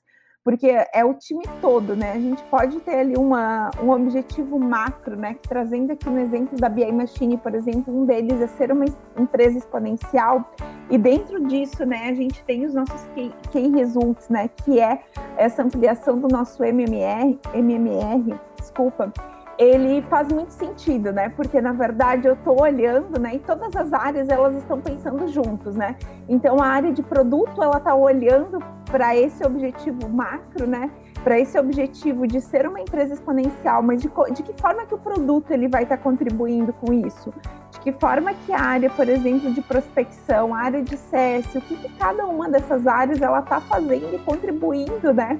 C: porque é o time todo, né? A gente pode ter ali uma, um objetivo macro, né? Que, trazendo aqui no exemplo da BI Machine, por exemplo, um deles é ser uma empresa exponencial. E dentro disso, né, a gente tem os nossos key, key results, né? Que é essa ampliação do nosso MMR, MMR, desculpa, ele faz muito sentido, né? Porque na verdade eu estou olhando, né? E todas as áreas elas estão pensando juntos, né? Então a área de produto ela está olhando para esse objetivo macro, né? Para esse objetivo de ser uma empresa exponencial, mas de, de que forma que o produto ele vai estar tá contribuindo com isso? De que forma que a área, por exemplo, de prospecção, a área de CS, o que, que cada uma dessas áreas ela está fazendo e contribuindo, né?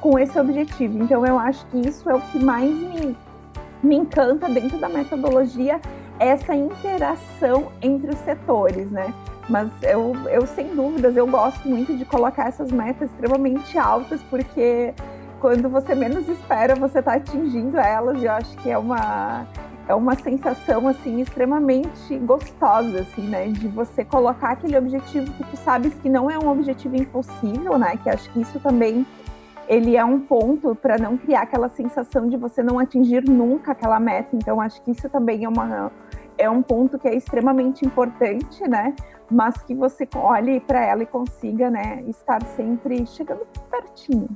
C: Com esse objetivo. Então eu acho que isso é o que mais me me encanta dentro da metodologia essa interação entre os setores, né? Mas eu, eu, sem dúvidas, eu gosto muito de colocar essas metas extremamente altas, porque quando você menos espera, você está atingindo elas, e eu acho que é uma, é uma sensação, assim, extremamente gostosa, assim, né? De você colocar aquele objetivo que tu sabes que não é um objetivo impossível, né? Que acho que isso também ele é um ponto para não criar aquela sensação de você não atingir nunca aquela meta. Então, acho que isso também é, uma, é um ponto que é extremamente importante, né? Mas que você olhe para ela e consiga, né, estar sempre chegando pertinho.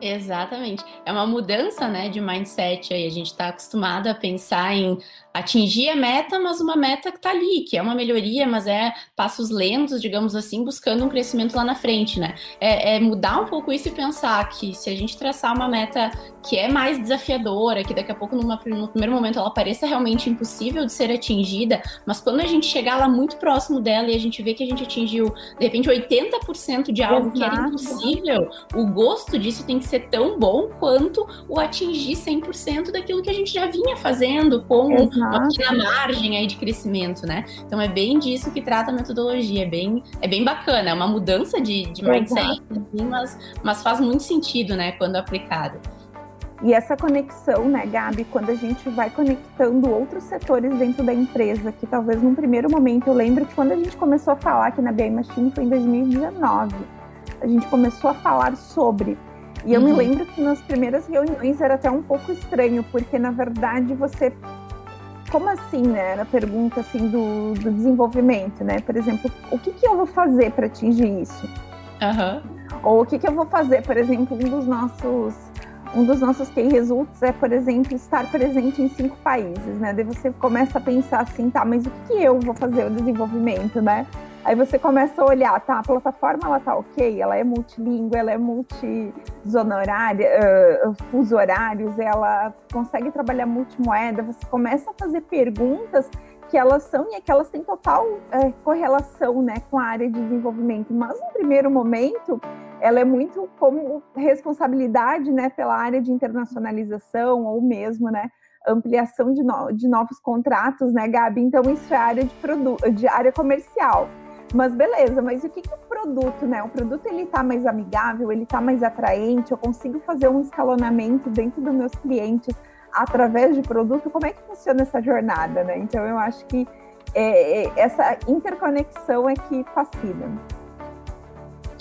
A: Exatamente. É uma mudança, né, de mindset aí. A gente está acostumado a pensar em atingir a meta, mas uma meta que está ali, que é uma melhoria, mas é passos lentos, digamos assim, buscando um crescimento lá na frente, né? É, é, mudar um pouco isso e pensar que se a gente traçar uma meta que é mais desafiadora, que daqui a pouco, numa, no primeiro momento, ela pareça realmente impossível de ser atingida, mas quando a gente chegar lá muito próximo dela e a gente vê que a gente atingiu, de repente, 80% de algo Exato. que era impossível, o gosto disso tem que ser tão bom quanto o atingir 100% daquilo que a gente já vinha fazendo com Exato uma pequena margem aí de crescimento, né? Então é bem disso que trata a metodologia, é bem, é bem bacana, é uma mudança de, de mindset, assim, mas, mas faz muito sentido, né, quando aplicado.
C: E essa conexão, né, Gabi, quando a gente vai conectando outros setores dentro da empresa, que talvez num primeiro momento, eu lembro que quando a gente começou a falar aqui na BI Machine foi em 2019, a gente começou a falar sobre. E eu uhum. me lembro que nas primeiras reuniões era até um pouco estranho, porque na verdade você como assim, né? Era a pergunta assim do, do desenvolvimento, né? Por exemplo, o que, que eu vou fazer para atingir isso?
A: Uhum.
C: Ou o que, que eu vou fazer, por exemplo, um dos nossos um dos nossos key results é, por exemplo, estar presente em cinco países, né? Daí você começa a pensar assim, tá, mas o que, que eu vou fazer o desenvolvimento, né? Aí você começa a olhar, tá, a plataforma ela tá ok, ela é multilingüe, ela é multi-zona horária, uh, fuso horários, ela consegue trabalhar multimoeda, você começa a fazer perguntas que elas são e que elas têm total é, correlação né, com a área de desenvolvimento. Mas no primeiro momento, ela é muito como responsabilidade né, pela área de internacionalização ou mesmo né, ampliação de, no de novos contratos, né, Gabi? Então, isso é área de, de área comercial. Mas beleza, mas o que, que o produto, né? O produto ele tá mais amigável, ele tá mais atraente, eu consigo fazer um escalonamento dentro dos meus clientes através de produto, como é que funciona essa jornada, né? Então eu acho que é, é, essa interconexão é que fascina.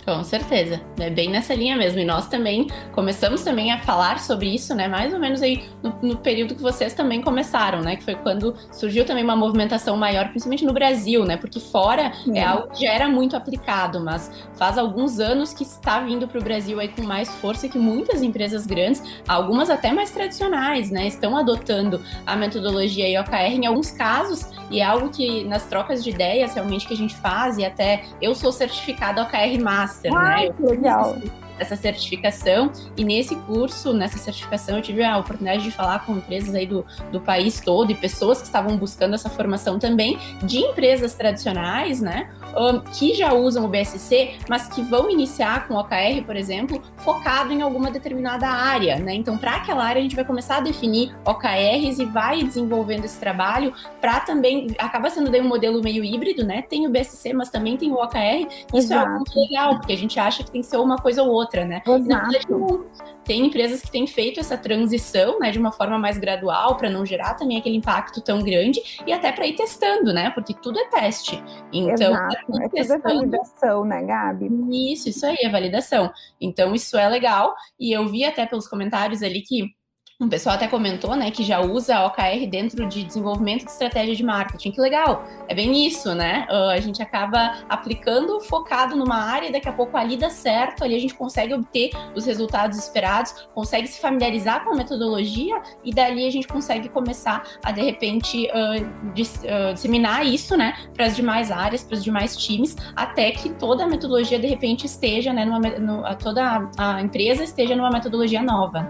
A: Com certeza, é bem nessa linha mesmo. E nós também começamos também a falar sobre isso, né? Mais ou menos aí no, no, período que vocês também começaram, né? Que foi quando surgiu também uma movimentação maior, principalmente no Brasil, né? Porque fora é algo que já era muito aplicado, mas faz alguns anos que está vindo para o Brasil aí com mais força que muitas empresas grandes, algumas até mais tradicionais, né? Estão adotando a metodologia IOKR em alguns casos e é algo que nas trocas de ideias realmente que a gente faz e até eu sou certificada OKR Master Master,
C: Ai,
A: né?
C: Que legal
A: essa certificação. E nesse curso, nessa certificação, eu tive a oportunidade de falar com empresas aí do, do país todo e pessoas que estavam buscando essa formação também, de empresas tradicionais, né? Um, que já usam o BSC, mas que vão iniciar com o OKR, por exemplo, focado em alguma determinada área, né? Então, para aquela área, a gente vai começar a definir OKRs e vai desenvolvendo esse trabalho para também. Acaba sendo daí um modelo meio híbrido, né? Tem o BSC, mas também tem o OKR. Isso Exato. é muito legal, porque a gente acha que tem que ser uma coisa ou outra outra, né?
C: Exato.
A: tem empresas que têm feito essa transição, né, de uma forma mais gradual, para não gerar também aquele impacto tão grande e até para ir testando, né? Porque tudo é teste. Então,
C: Exato. é testando... é validação, né, Gabi?
A: Isso, isso aí, é validação. Então, isso é legal. E eu vi até pelos comentários ali que um pessoal até comentou, né, que já usa a OKR dentro de desenvolvimento de estratégia de marketing. Que legal! É bem isso, né? Uh, a gente acaba aplicando focado numa área e daqui a pouco ali dá certo, ali a gente consegue obter os resultados esperados, consegue se familiarizar com a metodologia e dali a gente consegue começar a, de repente, uh, dis, uh, disseminar isso, né, para as demais áreas, para os demais times, até que toda a metodologia, de repente, esteja, né, numa, no, toda a empresa esteja numa metodologia nova.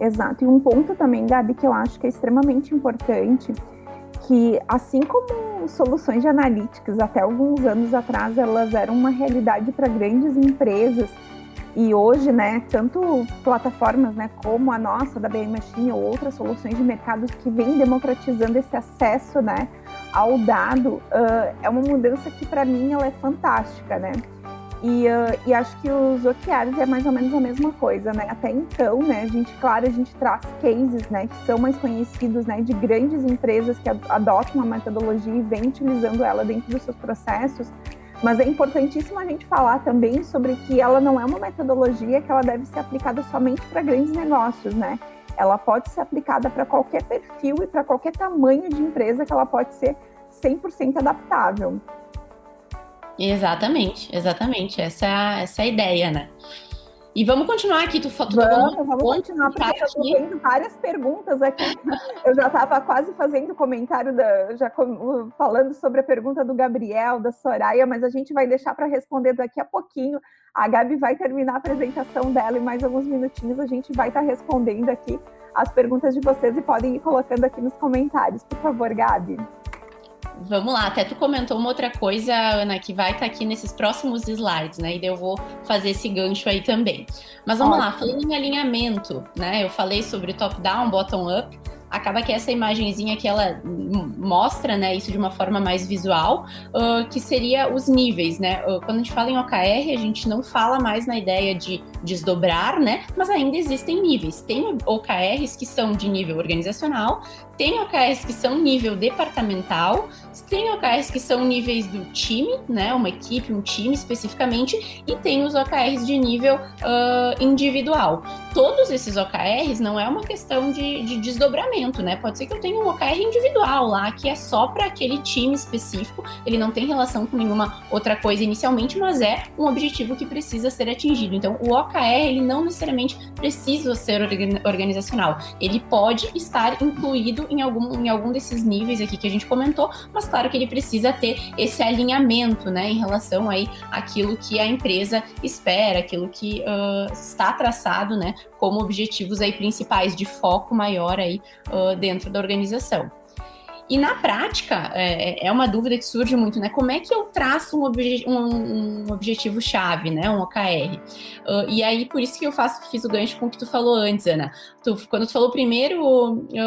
C: Exato. E um ponto também, Gabi, que eu acho que é extremamente importante, que assim como soluções de analíticas até alguns anos atrás elas eram uma realidade para grandes empresas e hoje, né, tanto plataformas, né, como a nossa da BM Machine ou outras soluções de mercado que vêm democratizando esse acesso, né, ao dado, uh, é uma mudança que para mim ela é fantástica, né? E, uh, e, acho que os OKRs é mais ou menos a mesma coisa, né? Até então, né, a gente, claro, a gente traz cases, né, que são mais conhecidos, né, de grandes empresas que adotam a metodologia e vêm utilizando ela dentro dos seus processos. Mas é importantíssimo a gente falar também sobre que ela não é uma metodologia que ela deve ser aplicada somente para grandes negócios, né? Ela pode ser aplicada para qualquer perfil e para qualquer tamanho de empresa que ela pode ser 100% adaptável.
A: Exatamente, exatamente. Essa, é essa é a ideia, né? E vamos continuar aqui, tu,
C: tu Vamos, vamos continuar, porque eu estou tendo várias perguntas aqui. eu já estava quase fazendo comentário, da, já falando sobre a pergunta do Gabriel, da Soraya, mas a gente vai deixar para responder daqui a pouquinho. A Gabi vai terminar a apresentação dela e mais alguns minutinhos a gente vai estar tá respondendo aqui as perguntas de vocês e podem ir colocando aqui nos comentários. Por favor, Gabi.
A: Vamos lá, até tu comentou uma outra coisa, Ana, que vai estar tá aqui nesses próximos slides, né? E eu vou fazer esse gancho aí também. Mas vamos Ótimo. lá, falando em alinhamento, né? Eu falei sobre top-down, bottom-up acaba que essa imagenzinha que ela mostra, né, isso de uma forma mais visual, uh, que seria os níveis, né? Uh, quando a gente fala em OKR, a gente não fala mais na ideia de desdobrar, né? Mas ainda existem níveis. Tem OKRs que são de nível organizacional, tem OKRs que são nível departamental, tem OKRs que são níveis do time, né? Uma equipe, um time especificamente, e tem os OKRs de nível uh, individual. Todos esses OKRs não é uma questão de, de, desdobramento, né? Pode ser que eu tenha um OKR individual lá, que é só para aquele time específico, ele não tem relação com nenhuma outra coisa inicialmente, mas é um objetivo que precisa ser atingido. Então, o OKR, ele não necessariamente precisa ser organizacional, ele pode estar incluído em algum, em algum desses níveis aqui que a gente comentou, mas claro que ele precisa ter esse alinhamento, né, em relação aí àquilo que a empresa espera, aquilo que uh, está traçado, né, como objetivos aí principais de foco maior aí uh, dentro da organização. E na prática, é, é, uma dúvida que surge muito, né? Como é que eu traço um, obje um, um objetivo-chave, né? Um OKR. Uh, e aí, por isso que eu faço, fiz o gancho com o que tu falou antes, Ana. Tu, quando tu falou o primeiro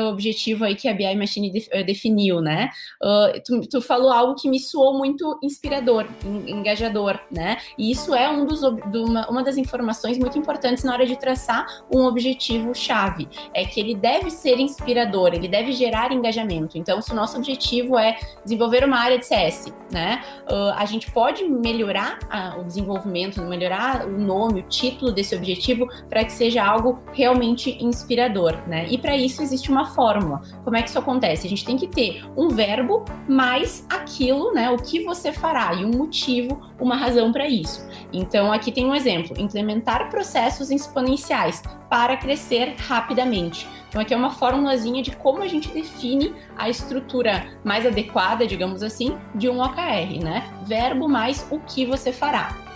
A: objetivo aí que a BI Machine de, uh, definiu, né? Uh, tu, tu, falou algo que me soou muito inspirador, engajador, né? E isso é um dos, uma, uma das informações muito importantes na hora de traçar um objetivo-chave. É que ele deve ser inspirador, ele deve gerar engajamento. Então, se o nosso objetivo é desenvolver uma área de CS, né? Uh, a gente pode melhorar o desenvolvimento, melhorar o nome, o título desse objetivo para que seja algo realmente inspirador, né? E para isso existe uma fórmula. Como é que isso acontece? A gente tem que ter um verbo mais aquilo, né? O que você fará e um motivo, uma razão para isso. Então aqui tem um exemplo: implementar processos exponenciais para crescer rapidamente. Então, aqui é uma formulazinha de como a gente define a estrutura mais adequada, digamos assim, de um OKR, né? Verbo mais o que você fará.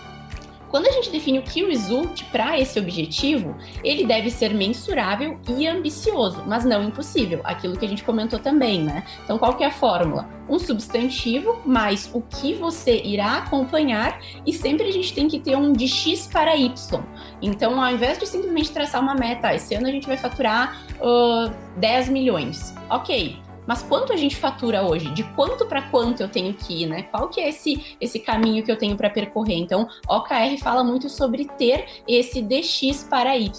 A: Quando a gente define o que result para esse objetivo, ele deve ser mensurável e ambicioso, mas não impossível, aquilo que a gente comentou também, né? Então, qual que é a fórmula? Um substantivo mais o que você irá acompanhar e sempre a gente tem que ter um de X para Y. Então, ao invés de simplesmente traçar uma meta, esse ano a gente vai faturar uh, 10 milhões. Ok, mas quanto a gente fatura hoje? De quanto para quanto eu tenho que ir, né? Qual que é esse, esse caminho que eu tenho para percorrer? Então, OKR fala muito sobre ter esse DX para Y.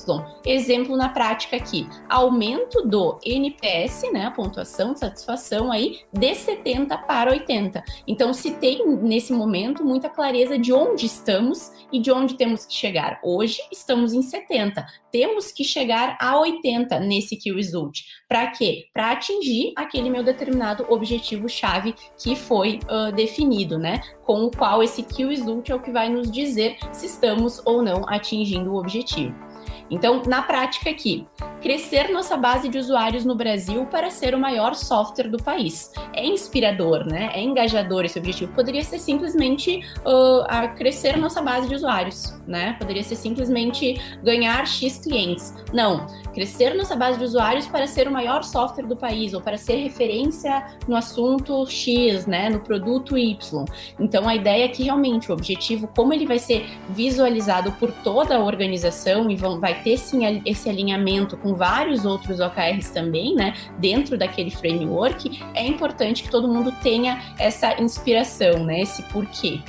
A: Exemplo na prática aqui, aumento do NPS, né, a pontuação de satisfação aí, de 70 para 80. Então, se tem nesse momento muita clareza de onde estamos e de onde temos que chegar. Hoje estamos em 70, temos que chegar a 80 nesse Key Result. Para quê? Para atingir aquele aquele meu determinado objetivo-chave que foi uh, definido, né? Com o qual esse Key Result é o que vai nos dizer se estamos ou não atingindo o objetivo. Então, na prática aqui, crescer nossa base de usuários no Brasil para ser o maior software do país. É inspirador, né? É engajador esse objetivo. Poderia ser simplesmente uh, crescer nossa base de usuários, né? Poderia ser simplesmente ganhar X clientes. Não, crescer nossa base de usuários para ser o maior software do país ou para ser referência no assunto X, né? No produto Y. Então, a ideia é que realmente o objetivo, como ele vai ser visualizado por toda a organização e vão, vai ter sim esse alinhamento com vários outros OKRs também, né? Dentro daquele framework, é importante que todo mundo tenha essa inspiração, né? Esse porquê.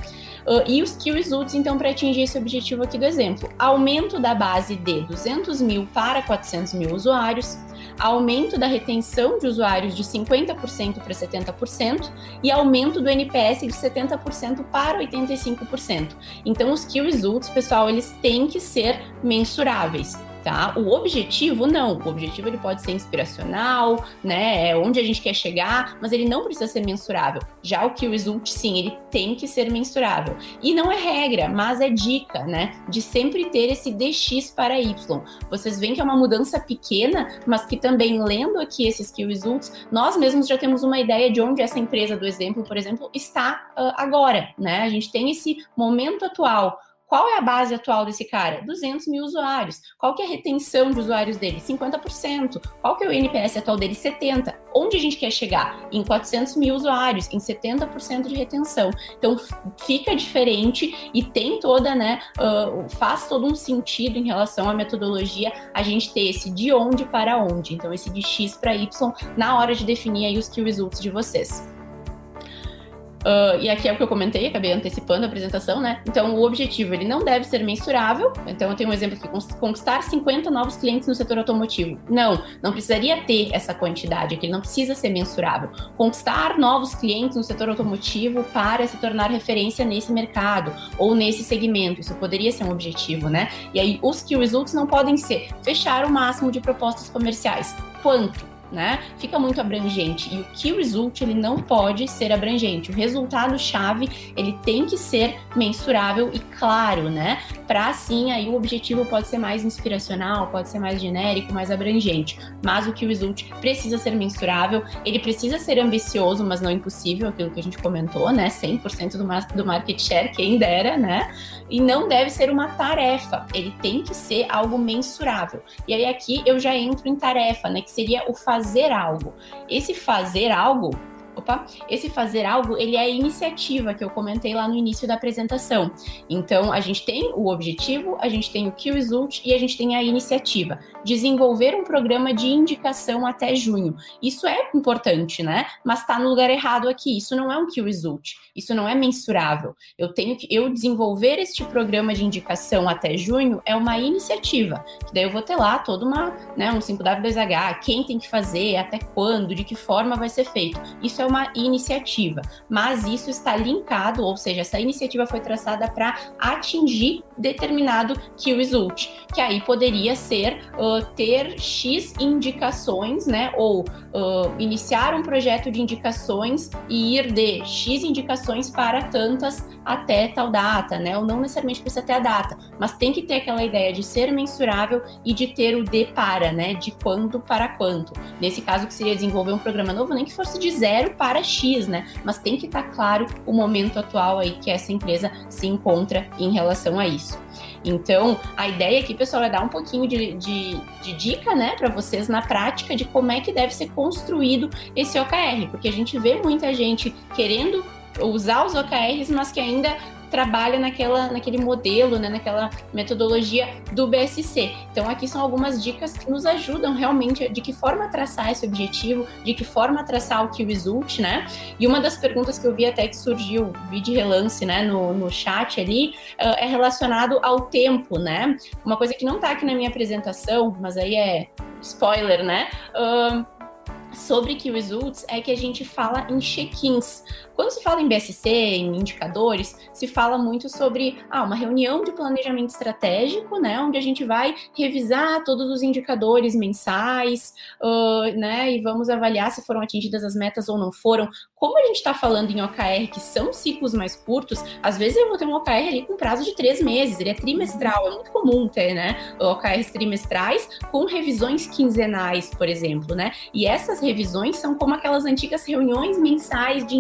A: Uh, e os key results, então, para atingir esse objetivo aqui do exemplo: aumento da base de 200 mil para 400 mil usuários, aumento da retenção de usuários de 50% para 70% e aumento do NPS de 70% para 85%. Então, os key results, pessoal, eles têm que ser mensuráveis tá? O objetivo não, o objetivo ele pode ser inspiracional, né? É onde a gente quer chegar, mas ele não precisa ser mensurável. Já o que o result, sim, ele tem que ser mensurável. E não é regra, mas é dica, né? De sempre ter esse DX para Y. Vocês veem que é uma mudança pequena, mas que também lendo aqui esses key results, nós mesmos já temos uma ideia de onde essa empresa do exemplo, por exemplo, está uh, agora, né? A gente tem esse momento atual qual é a base atual desse cara? 200 mil usuários. Qual que é a retenção de usuários dele? 50%. Qual que é o NPS atual dele? 70%. Onde a gente quer chegar? Em 400 mil usuários, em 70% de retenção. Então, fica diferente e tem toda, né, uh, faz todo um sentido em relação à metodologia a gente ter esse de onde para onde. Então, esse de X para Y na hora de definir aí os key results de vocês. Uh, e aqui é o que eu comentei, acabei antecipando a apresentação, né? Então, o objetivo ele não deve ser mensurável. Então, eu tenho um exemplo aqui: conquistar 50 novos clientes no setor automotivo. Não, não precisaria ter essa quantidade aqui, não precisa ser mensurável. Conquistar novos clientes no setor automotivo para se tornar referência nesse mercado ou nesse segmento. Isso poderia ser um objetivo, né? E aí, os key results não podem ser fechar o máximo de propostas comerciais. Quanto? Né? Fica muito abrangente e o key result ele não pode ser abrangente. O resultado chave ele tem que ser mensurável e claro, né? Para assim aí o objetivo pode ser mais inspiracional, pode ser mais genérico, mais abrangente. Mas o key result precisa ser mensurável, ele precisa ser ambicioso, mas não impossível, aquilo que a gente comentou, né? 100% do, do market share, quem dera, né? E não deve ser uma tarefa, ele tem que ser algo mensurável. E aí aqui eu já entro em tarefa, né? Que seria o fazer fazer algo. Esse fazer algo Esse fazer algo, ele é a iniciativa que eu comentei lá no início da apresentação. Então, a gente tem o objetivo, a gente tem o key result e a gente tem a iniciativa. Desenvolver um programa de indicação até junho. Isso é importante, né? Mas está no lugar errado aqui. Isso não é um key result. Isso não é mensurável. Eu tenho que eu desenvolver este programa de indicação até junho é uma iniciativa. Que daí eu vou ter lá toda uma, né, um 5W2H, quem tem que fazer, até quando, de que forma vai ser feito. Isso é uma iniciativa, mas isso está linkado, ou seja, essa iniciativa foi traçada para atingir determinado key result, que aí poderia ser uh, ter X indicações, né, ou uh, iniciar um projeto de indicações e ir de X indicações para tantas até tal data, né, ou não necessariamente precisa ter a data, mas tem que ter aquela ideia de ser mensurável e de ter o de para, né, de quanto para quanto. Nesse caso, que seria desenvolver um programa novo, nem que fosse de zero para X, né, mas tem que estar tá claro o momento atual aí que essa empresa se encontra em relação a isso. Então, a ideia aqui, pessoal, é dar um pouquinho de, de, de dica, né, para vocês na prática de como é que deve ser construído esse OKR, porque a gente vê muita gente querendo usar os OKRs, mas que ainda trabalha naquela, naquele modelo, né, naquela metodologia do BSC. Então, aqui são algumas dicas que nos ajudam realmente de que forma traçar esse objetivo, de que forma traçar o key result, né? E uma das perguntas que eu vi até que surgiu, vi de relance, né, no, no chat ali, uh, é relacionado ao tempo, né? Uma coisa que não tá aqui na minha apresentação, mas aí é spoiler, né? Uh, sobre Key Results é que a gente fala em check-ins. Quando se fala em BSC, em indicadores, se fala muito sobre ah, uma reunião de planejamento estratégico, né, onde a gente vai revisar todos os indicadores mensais, uh, né, e vamos avaliar se foram atingidas as metas ou não foram. Como a gente está falando em OKR, que são ciclos mais curtos, às vezes eu vou ter um OKR ali com prazo de três meses, ele é trimestral, é muito comum ter, né, OKRs trimestrais com revisões quinzenais, por exemplo, né, e essas revisões são como aquelas antigas reuniões mensais de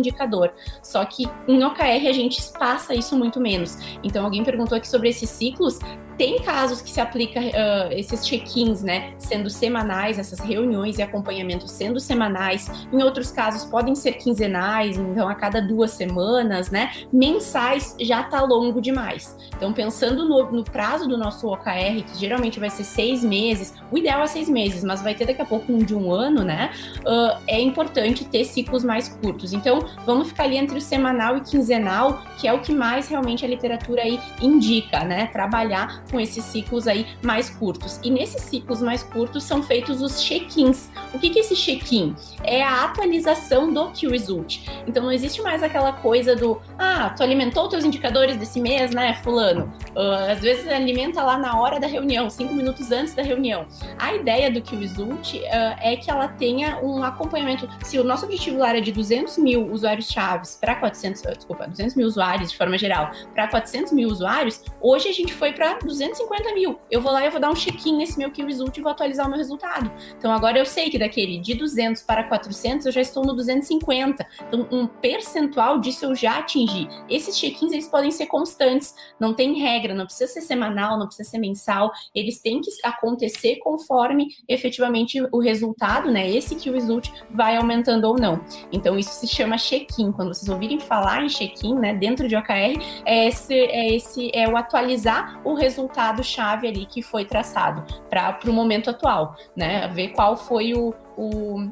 A: só que em OKR a gente espaça isso muito menos. Então alguém perguntou aqui sobre esses ciclos. Tem casos que se aplica uh, esses check-ins, né, sendo semanais, essas reuniões e acompanhamento sendo semanais. Em outros casos podem ser quinzenais, então a cada duas semanas, né? Mensais já tá longo demais. Então pensando no, no prazo do nosso OKR, que geralmente vai ser seis meses, o ideal é seis meses, mas vai ter daqui a pouco um de um ano, né? Uh, é importante ter ciclos mais curtos. Então vamos ficar ali entre o semanal e quinzenal, que é o que mais realmente a literatura aí indica, né? Trabalhar com esses ciclos aí mais curtos. E nesses ciclos mais curtos são feitos os check-ins. O que, que é esse check-in? É a atualização do Key Result. Então não existe mais aquela coisa do ah, tu alimentou teus indicadores desse mês, né, fulano? Uh, às vezes alimenta lá na hora da reunião, cinco minutos antes da reunião. A ideia do Key Result uh, é que ela tenha um acompanhamento. Se o nosso objetivo lá era de 200 mil usuários chaves para 400, desculpa, 200 mil usuários de forma geral, para 400 mil usuários, hoje a gente foi para 250 mil. Eu vou lá e vou dar um check-in nesse meu key result e vou atualizar o meu resultado. Então agora eu sei que daquele de 200 para 400 eu já estou no 250. Então um percentual disso eu já atingi. Esses check-ins eles podem ser constantes, não tem regra, não precisa ser semanal, não precisa ser mensal, eles têm que acontecer conforme efetivamente o resultado, né? Esse key result vai aumentando ou não. Então isso se chama check-in. Quando vocês ouvirem falar em check-in, né, dentro de OKR, é esse, é esse é o atualizar o resultado chave ali que foi traçado para o momento atual, né? Ver qual foi o, o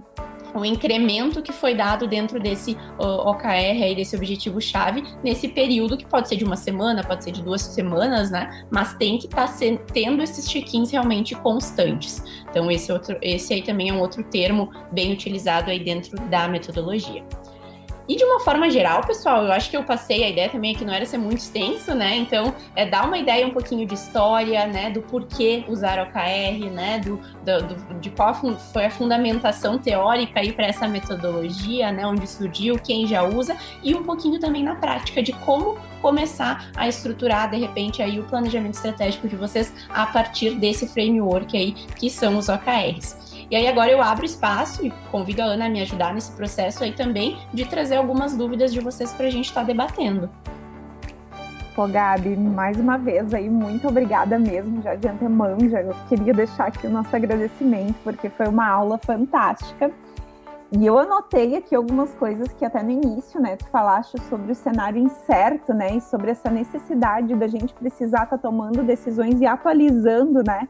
A: o incremento que foi dado dentro desse OKR aí, desse objetivo-chave, nesse período que pode ser de uma semana, pode ser de duas semanas, né? Mas tem que estar tá tendo esses check-ins realmente constantes. Então, esse, outro, esse aí também é um outro termo bem utilizado aí dentro da metodologia. E de uma forma geral, pessoal, eu acho que eu passei a ideia também que não era ser muito extenso, né? Então, é dar uma ideia um pouquinho de história, né? Do porquê usar OKR, né? Do, do, do de qual foi a fundamentação teórica aí para essa metodologia, né? Onde surgiu, quem já usa, e um pouquinho também na prática de como começar a estruturar, de repente, aí o planejamento estratégico de vocês a partir desse framework aí, que são os OKRs. E aí agora eu abro espaço e convido a Ana a me ajudar nesse processo aí também de trazer algumas dúvidas de vocês para a gente estar tá debatendo.
C: Pô, Gabi, mais uma vez aí, muito obrigada mesmo, já de antemão, já eu queria deixar aqui o nosso agradecimento, porque foi uma aula fantástica. e eu anotei aqui algumas coisas que até no início, né, tu falaste sobre o cenário incerto, né, e sobre essa necessidade da gente precisar estar tá tomando decisões e atualizando, né,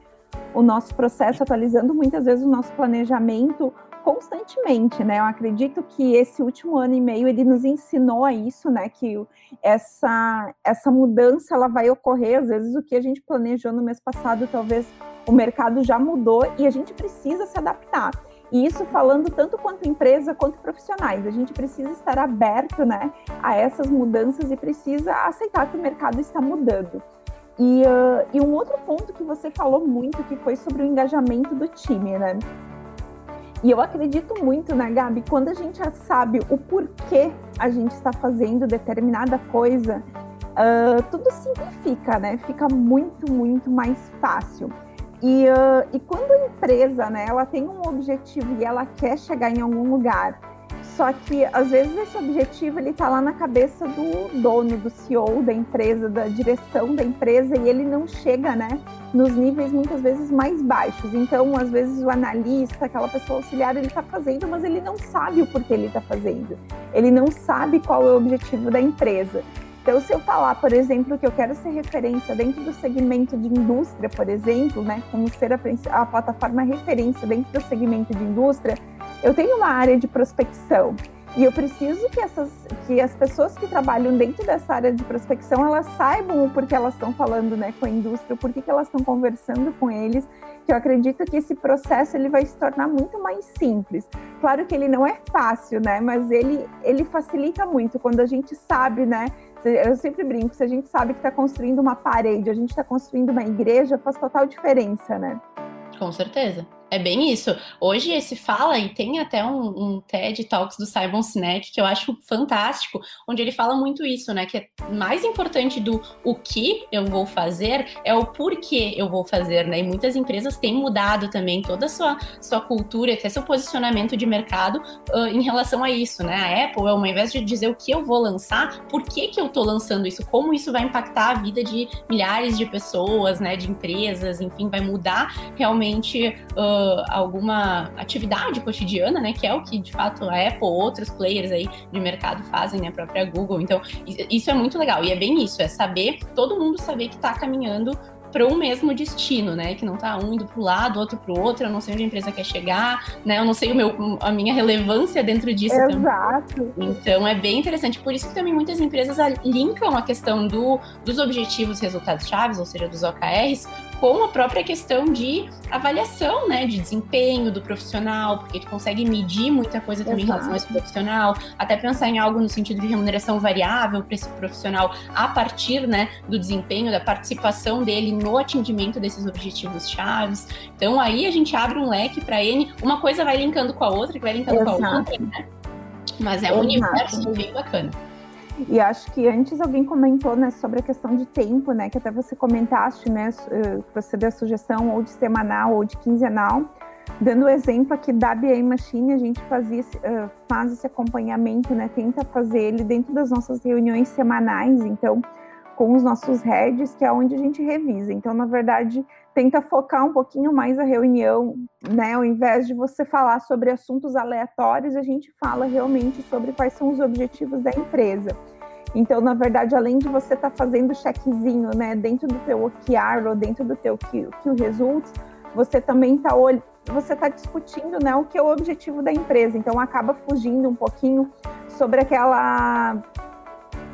C: o nosso processo, atualizando muitas vezes o nosso planejamento constantemente, né? Eu acredito que esse último ano e meio ele nos ensinou a isso, né? Que essa essa mudança ela vai ocorrer, às vezes o que a gente planejou no mês passado, talvez o mercado já mudou e a gente precisa se adaptar. E isso falando tanto quanto empresa quanto profissionais. A gente precisa estar aberto né, a essas mudanças e precisa aceitar que o mercado está mudando. E, uh, e um outro ponto que você falou muito, que foi sobre o engajamento do time, né? E eu acredito muito, né, Gabi, quando a gente já sabe o porquê a gente está fazendo determinada coisa, uh, tudo simplifica, né? Fica muito, muito mais fácil. E, uh, e quando a empresa, né, ela tem um objetivo e ela quer chegar em algum lugar, só que às vezes esse objetivo ele está lá na cabeça do dono, do CEO da empresa, da direção da empresa e ele não chega, né, nos níveis muitas vezes mais baixos. Então, às vezes o analista, aquela pessoa auxiliar, ele está fazendo, mas ele não sabe o porquê ele está fazendo. Ele não sabe qual é o objetivo da empresa. Então, se eu falar, por exemplo, que eu quero ser referência dentro do segmento de indústria, por exemplo, né, como ser a, a plataforma referência dentro do segmento de indústria, eu tenho uma área de prospecção e eu preciso que essas, que as pessoas que trabalham dentro dessa área de prospecção, elas saibam o porquê elas estão falando, né, com a indústria, o porquê que elas estão conversando com eles, que eu acredito que esse processo ele vai se tornar muito mais simples. Claro que ele não é fácil, né, mas ele ele facilita muito quando a gente sabe, né, eu sempre brinco, se a gente sabe que está construindo uma parede, a gente está construindo uma igreja, faz total diferença, né?
A: Com certeza. É bem isso. Hoje esse fala, e tem até um, um, TED Talks do Simon Sinek, que eu acho fantástico, onde ele fala muito isso, né? Que é mais importante do o que eu vou fazer é o porquê eu vou fazer, né? E muitas empresas têm mudado também toda a sua, sua cultura, até seu posicionamento de mercado uh, em relação a isso, né? A Apple, ao invés de dizer o que eu vou lançar, por que, que eu tô lançando isso? Como isso vai impactar a vida de milhares de pessoas, né? De empresas, enfim, vai mudar realmente. Uh, alguma atividade cotidiana, né? Que é o que de fato a Apple, outros players aí de mercado fazem, né? A própria Google. Então, isso é muito legal. E é bem isso, é saber, todo mundo saber que está caminhando para um mesmo destino, né? Que não tá um indo para o lado, outro para o outro, eu não sei onde a empresa quer chegar, né? Eu não sei o meu, a minha relevância dentro disso
C: Exato.
A: também. Então é bem interessante. Por isso que também muitas empresas linkam a questão do, dos objetivos resultados chaves, ou seja, dos OKRs, com a própria questão de avaliação, né? De desempenho do profissional, porque tu consegue medir muita coisa também Exato. em relação a esse profissional, até pensar em algo no sentido de remuneração variável para esse profissional a partir, né, do desempenho, da participação dele no atingimento desses objetivos chaves. Então aí a gente abre um leque para N, uma coisa vai linkando com a outra, que vai linkando Exato. com a outra, né? Mas é um Exato. universo bem bacana.
C: E acho que antes alguém comentou, né, sobre a questão de tempo, né, que até você comentaste, né, eh, você deu a sugestão ou de semanal ou de quinzenal. Dando o exemplo aqui da BA Machine, a gente fazia, uh, faz esse acompanhamento, né, tenta fazer ele dentro das nossas reuniões semanais, então com os nossos heads, que é onde a gente revisa. Então, na verdade, tenta focar um pouquinho mais a reunião, né? Ao invés de você falar sobre assuntos aleatórios, a gente fala realmente sobre quais são os objetivos da empresa. Então, na verdade, além de você estar tá fazendo checkzinho, né, dentro do teu OKR ou dentro do teu Q, Q Results, você também está você está discutindo, né, o que é o objetivo da empresa. Então, acaba fugindo um pouquinho sobre aquela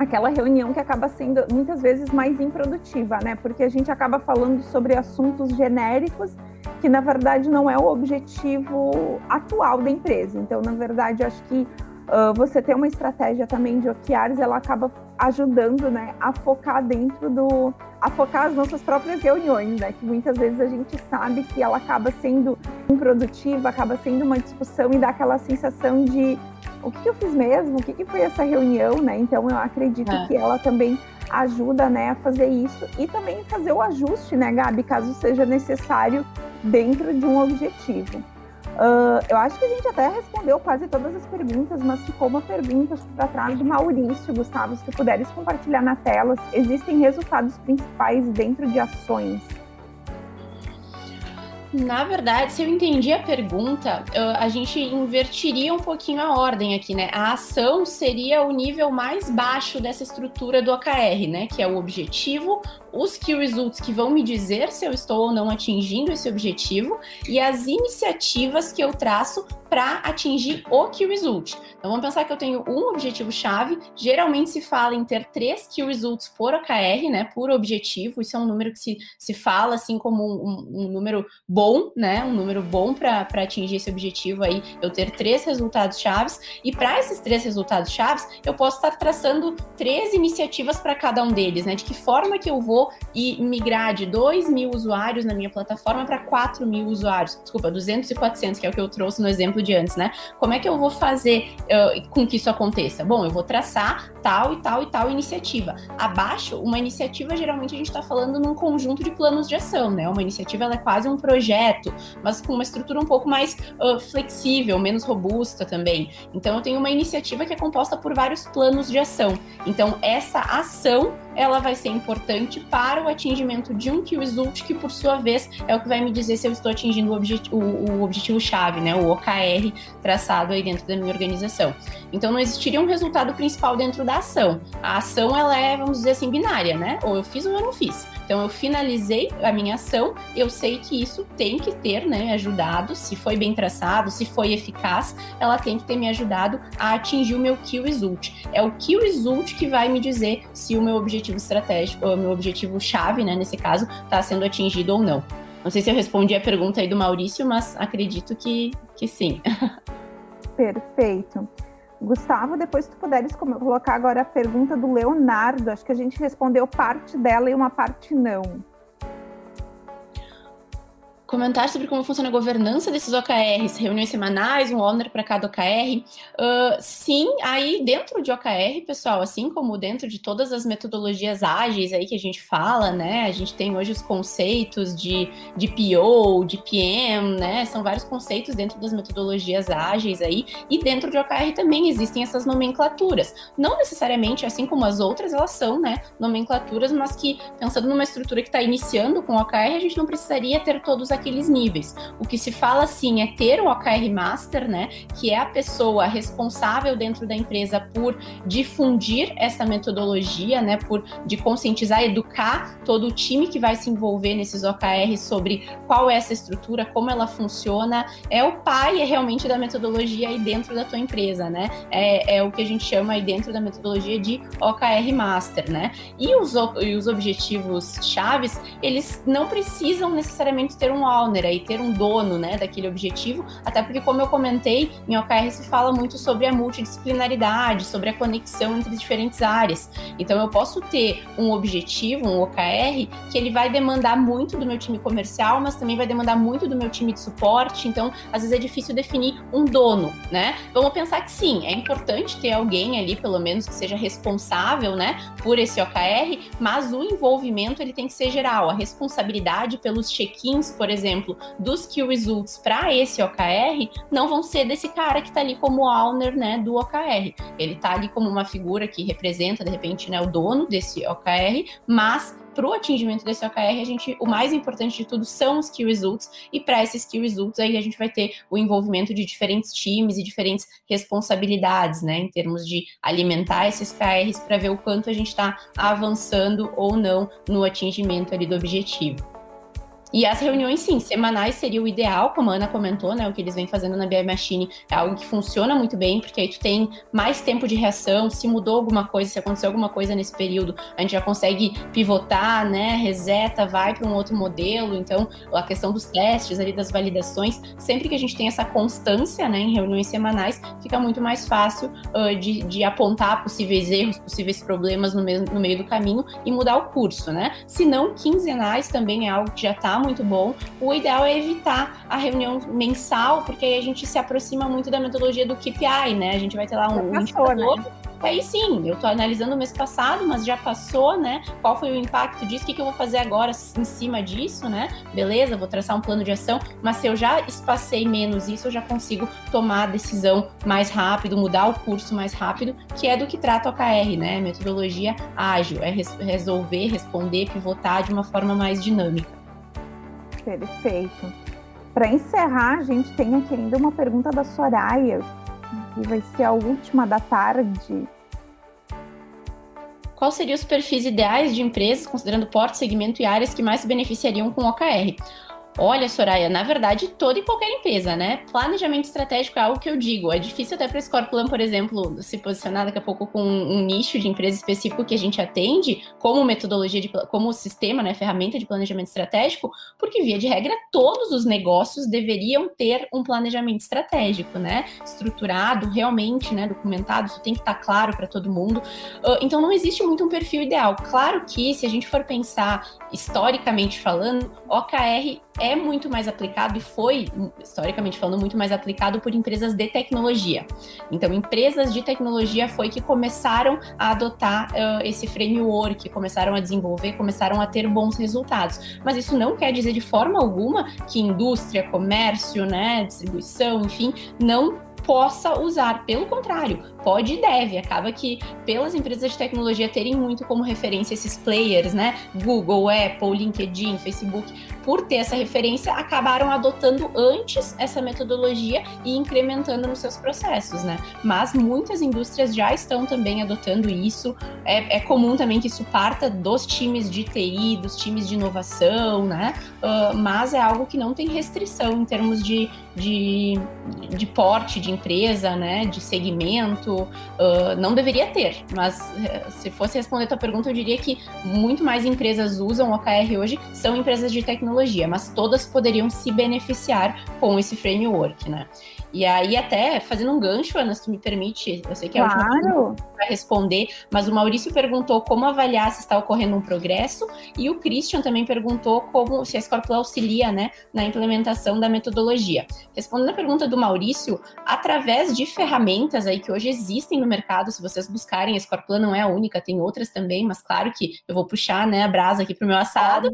C: aquela reunião que acaba sendo muitas vezes mais improdutiva, né? Porque a gente acaba falando sobre assuntos genéricos que na verdade não é o objetivo atual da empresa. Então, na verdade, acho que uh, você ter uma estratégia também de OKRs, ela acaba ajudando, né, a focar dentro do, a focar as nossas próprias reuniões, né? Que muitas vezes a gente sabe que ela acaba sendo improdutiva, acaba sendo uma discussão e dá aquela sensação de o que, que eu fiz mesmo, o que, que foi essa reunião, né? Então eu acredito é. que ela também ajuda, né, a fazer isso e também fazer o ajuste, né, Gabi, caso seja necessário dentro de um objetivo. Uh, eu acho que a gente até respondeu quase todas as perguntas, mas ficou uma pergunta para trás do Maurício, Gustavo, se tu puderes compartilhar na tela. Existem resultados principais dentro de ações?
A: Na verdade, se eu entendi a pergunta, a gente invertiria um pouquinho a ordem aqui, né? A ação seria o nível mais baixo dessa estrutura do OKR, né? Que é o objetivo, os key results que vão me dizer se eu estou ou não atingindo esse objetivo e as iniciativas que eu traço para atingir o key result. Então vamos pensar que eu tenho um objetivo chave. Geralmente se fala em ter três key results por OKR, né? Por objetivo. Isso é um número que se, se fala assim como um, um número bom, né? Um número bom para atingir esse objetivo aí. Eu ter três resultados chaves e para esses três resultados chaves eu posso estar traçando três iniciativas para cada um deles, né? De que forma que eu vou e migrar de 2 mil usuários na minha plataforma para 4 mil usuários. Desculpa, 200 e 400, que é o que eu trouxe no exemplo de antes, né? Como é que eu vou fazer uh, com que isso aconteça? Bom, eu vou traçar tal e tal e tal iniciativa. Abaixo, uma iniciativa, geralmente a gente está falando num conjunto de planos de ação, né? Uma iniciativa ela é quase um projeto, mas com uma estrutura um pouco mais uh, flexível, menos robusta também. Então, eu tenho uma iniciativa que é composta por vários planos de ação. Então, essa ação ela vai ser importante para o atingimento de um key result, que por sua vez é o que vai me dizer se eu estou atingindo o, objetivo, o, o objetivo-chave, né, o OKR traçado aí dentro da minha organização. Então não existiria um resultado principal dentro da ação. A ação ela é, vamos dizer assim, binária, né? Ou eu fiz ou eu não fiz. Então eu finalizei a minha ação, eu sei que isso tem que ter, né, ajudado, se foi bem traçado, se foi eficaz, ela tem que ter me ajudado a atingir o meu key result. É o key result que vai me dizer se o meu objetivo estratégico, o meu objetivo chave, né, nesse caso, está sendo atingido ou não. Não sei se eu respondi a pergunta aí do Maurício, mas acredito que, que sim.
C: Perfeito. Gustavo, depois tu puderes colocar agora a pergunta do Leonardo, acho que a gente respondeu parte dela e uma parte não
A: comentar sobre como funciona a governança desses OKRs, reuniões semanais, um owner para cada OKR. Uh, sim, aí dentro de OKR, pessoal, assim como dentro de todas as metodologias ágeis aí que a gente fala, né? A gente tem hoje os conceitos de, de PO, de PM, né? São vários conceitos dentro das metodologias ágeis aí. E dentro de OKR também existem essas nomenclaturas. Não necessariamente, assim como as outras, elas são, né? Nomenclaturas, mas que pensando numa estrutura que está iniciando com OKR, a gente não precisaria ter todos aqueles níveis. O que se fala assim é ter o OKR Master, né, que é a pessoa responsável dentro da empresa por difundir essa metodologia, né, por de conscientizar, educar todo o time que vai se envolver nesses OKRs sobre qual é essa estrutura, como ela funciona. É o pai é realmente da metodologia aí dentro da tua empresa, né? É, é o que a gente chama aí dentro da metodologia de OKR Master, né? E os, e os objetivos chaves, eles não precisam necessariamente ter um owner, aí ter um dono, né, daquele objetivo, até porque como eu comentei, em OKR se fala muito sobre a multidisciplinaridade, sobre a conexão entre diferentes áreas. Então eu posso ter um objetivo, um OKR, que ele vai demandar muito do meu time comercial, mas também vai demandar muito do meu time de suporte, então às vezes é difícil definir um dono, né? Vamos pensar que sim, é importante ter alguém ali, pelo menos que seja responsável, né, por esse OKR, mas o envolvimento ele tem que ser geral, a responsabilidade pelos check-ins, por exemplo, exemplo, dos key results para esse OKR, não vão ser desse cara que está ali como owner, né, do OKR. Ele está ali como uma figura que representa, de repente, né, o dono desse OKR, mas para o atingimento desse OKR, a gente, o mais importante de tudo são os key results, e para esses key results aí a gente vai ter o envolvimento de diferentes times e diferentes responsabilidades, né, em termos de alimentar esses KRs para ver o quanto a gente está avançando ou não no atingimento ali do objetivo. E as reuniões, sim, semanais seria o ideal, como a Ana comentou, né? O que eles vêm fazendo na BI Machine é algo que funciona muito bem, porque aí tu tem mais tempo de reação, se mudou alguma coisa, se aconteceu alguma coisa nesse período, a gente já consegue pivotar, né? Reseta, vai para um outro modelo. Então, a questão dos testes ali, das validações, sempre que a gente tem essa constância, né, em reuniões semanais, fica muito mais fácil uh, de, de, apontar possíveis erros, possíveis problemas no meio, no meio do caminho e mudar o curso, né? Se não, quinzenais também é algo que já está muito bom. O ideal é evitar a reunião mensal, porque aí a gente se aproxima muito da metodologia do KPI, né? A gente vai ter lá um, um indicador. Né? Aí sim, eu estou analisando o mês passado, mas já passou, né? Qual foi o impacto disso? O que, que eu vou fazer agora em cima disso, né? Beleza, vou traçar um plano de ação, mas se eu já espacei menos isso, eu já consigo tomar a decisão mais rápido, mudar o curso mais rápido, que é do que trata o OKR, né? Metodologia ágil, é res resolver, responder, pivotar de uma forma mais dinâmica.
C: Perfeito. para encerrar, a gente tem aqui ainda uma pergunta da Soraya, que vai ser a última da tarde.
A: Quais seriam os perfis ideais de empresas, considerando porte, segmento e áreas que mais se beneficiariam com o OKR? Olha, Soraya, na verdade, toda e qualquer empresa, né? Planejamento estratégico é algo que eu digo. É difícil até para a Scorplan, por exemplo, se posicionar daqui a pouco com um nicho de empresa específico que a gente atende, como metodologia, de, como sistema, né, ferramenta de planejamento estratégico, porque, via de regra, todos os negócios deveriam ter um planejamento estratégico, né? Estruturado, realmente, né? Documentado, isso tem que estar tá claro para todo mundo. Uh, então, não existe muito um perfil ideal. Claro que, se a gente for pensar historicamente falando, OKR é muito mais aplicado e foi, historicamente falando, muito mais aplicado por empresas de tecnologia. Então, empresas de tecnologia foi que começaram a adotar uh, esse framework, começaram a desenvolver, começaram a ter bons resultados. Mas isso não quer dizer de forma alguma que indústria, comércio, né, distribuição, enfim, não possa usar. Pelo contrário, pode e deve. Acaba que, pelas empresas de tecnologia terem muito como referência esses players, né? Google, Apple, LinkedIn, Facebook, por ter essa referência, acabaram adotando antes essa metodologia e incrementando nos seus processos, né? Mas muitas indústrias já estão também adotando isso. É, é comum também que isso parta dos times de TI, dos times de inovação, né? Uh, mas é algo que não tem restrição em termos de, de, de porte de empresa, né? De segmento. Uh, não deveria ter, mas uh, se fosse responder a tua pergunta, eu diria que muito mais empresas usam o OKR hoje são empresas de tecnologia tecnologia, mas todas poderiam se beneficiar com esse framework, né? E aí, até fazendo um gancho, Ana, se tu me permite, eu sei que é
C: claro. a última
A: para responder, mas o Maurício perguntou como avaliar se está ocorrendo um progresso, e o Christian também perguntou como se a Scorpio auxilia né, na implementação da metodologia. Respondendo a pergunta do Maurício, através de ferramentas aí que hoje existem no mercado, se vocês buscarem, a Scorpio não é a única, tem outras também, mas claro que eu vou puxar né, a brasa aqui para o meu assado.